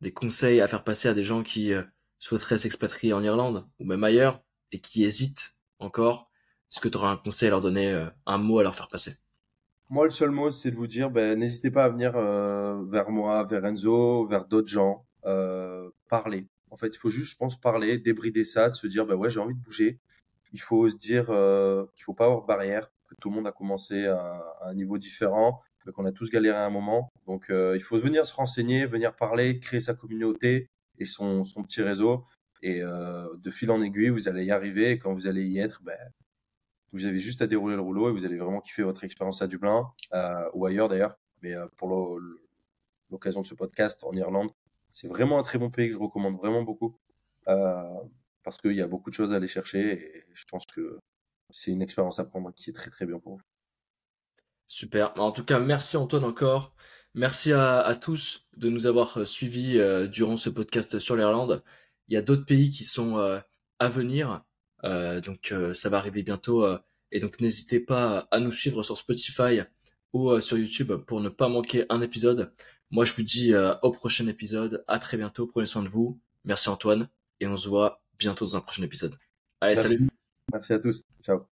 des conseils à faire passer à des gens qui souhaiteraient s'expatrier en Irlande ou même ailleurs et qui hésitent encore? Est-ce que tu aurais un conseil à leur donner, un mot à leur faire passer? Moi, le seul mot, c'est de vous dire, ben, n'hésitez pas à venir euh, vers moi, vers Enzo, vers d'autres gens, euh, parler. En fait, il faut juste, je pense, parler, débrider ça, de se dire, ben ouais, j'ai envie de bouger. Il faut se dire euh, qu'il faut pas avoir de barrière, tout le monde a commencé à, un niveau différent, qu'on a tous galéré à un moment. Donc, il faut venir se renseigner, venir parler, créer sa communauté et son, petit réseau. Et de fil en aiguille, vous allez y arriver. Quand vous allez y être, ben, vous avez juste à dérouler le rouleau et vous allez vraiment kiffer votre expérience à Dublin euh, ou ailleurs d'ailleurs. Mais euh, pour l'occasion de ce podcast en Irlande, c'est vraiment un très bon pays que je recommande vraiment beaucoup euh, parce qu'il y a beaucoup de choses à aller chercher et je pense que c'est une expérience à prendre qui est très très bien pour vous. Super. En tout cas, merci Antoine encore. Merci à, tous de nous avoir suivis durant ce podcast sur l'Irlande. Il y a d'autres pays qui sont à venir. Euh, donc euh, ça va arriver bientôt. Euh, et donc n'hésitez pas à nous suivre sur Spotify ou sur YouTube pour ne pas manquer un épisode. Moi je vous dis au prochain épisode. À très bientôt. Prenez soin de vous. Merci Antoine. Et on se voit bientôt dans un prochain épisode. Allez, salut. Merci à tous. Ciao.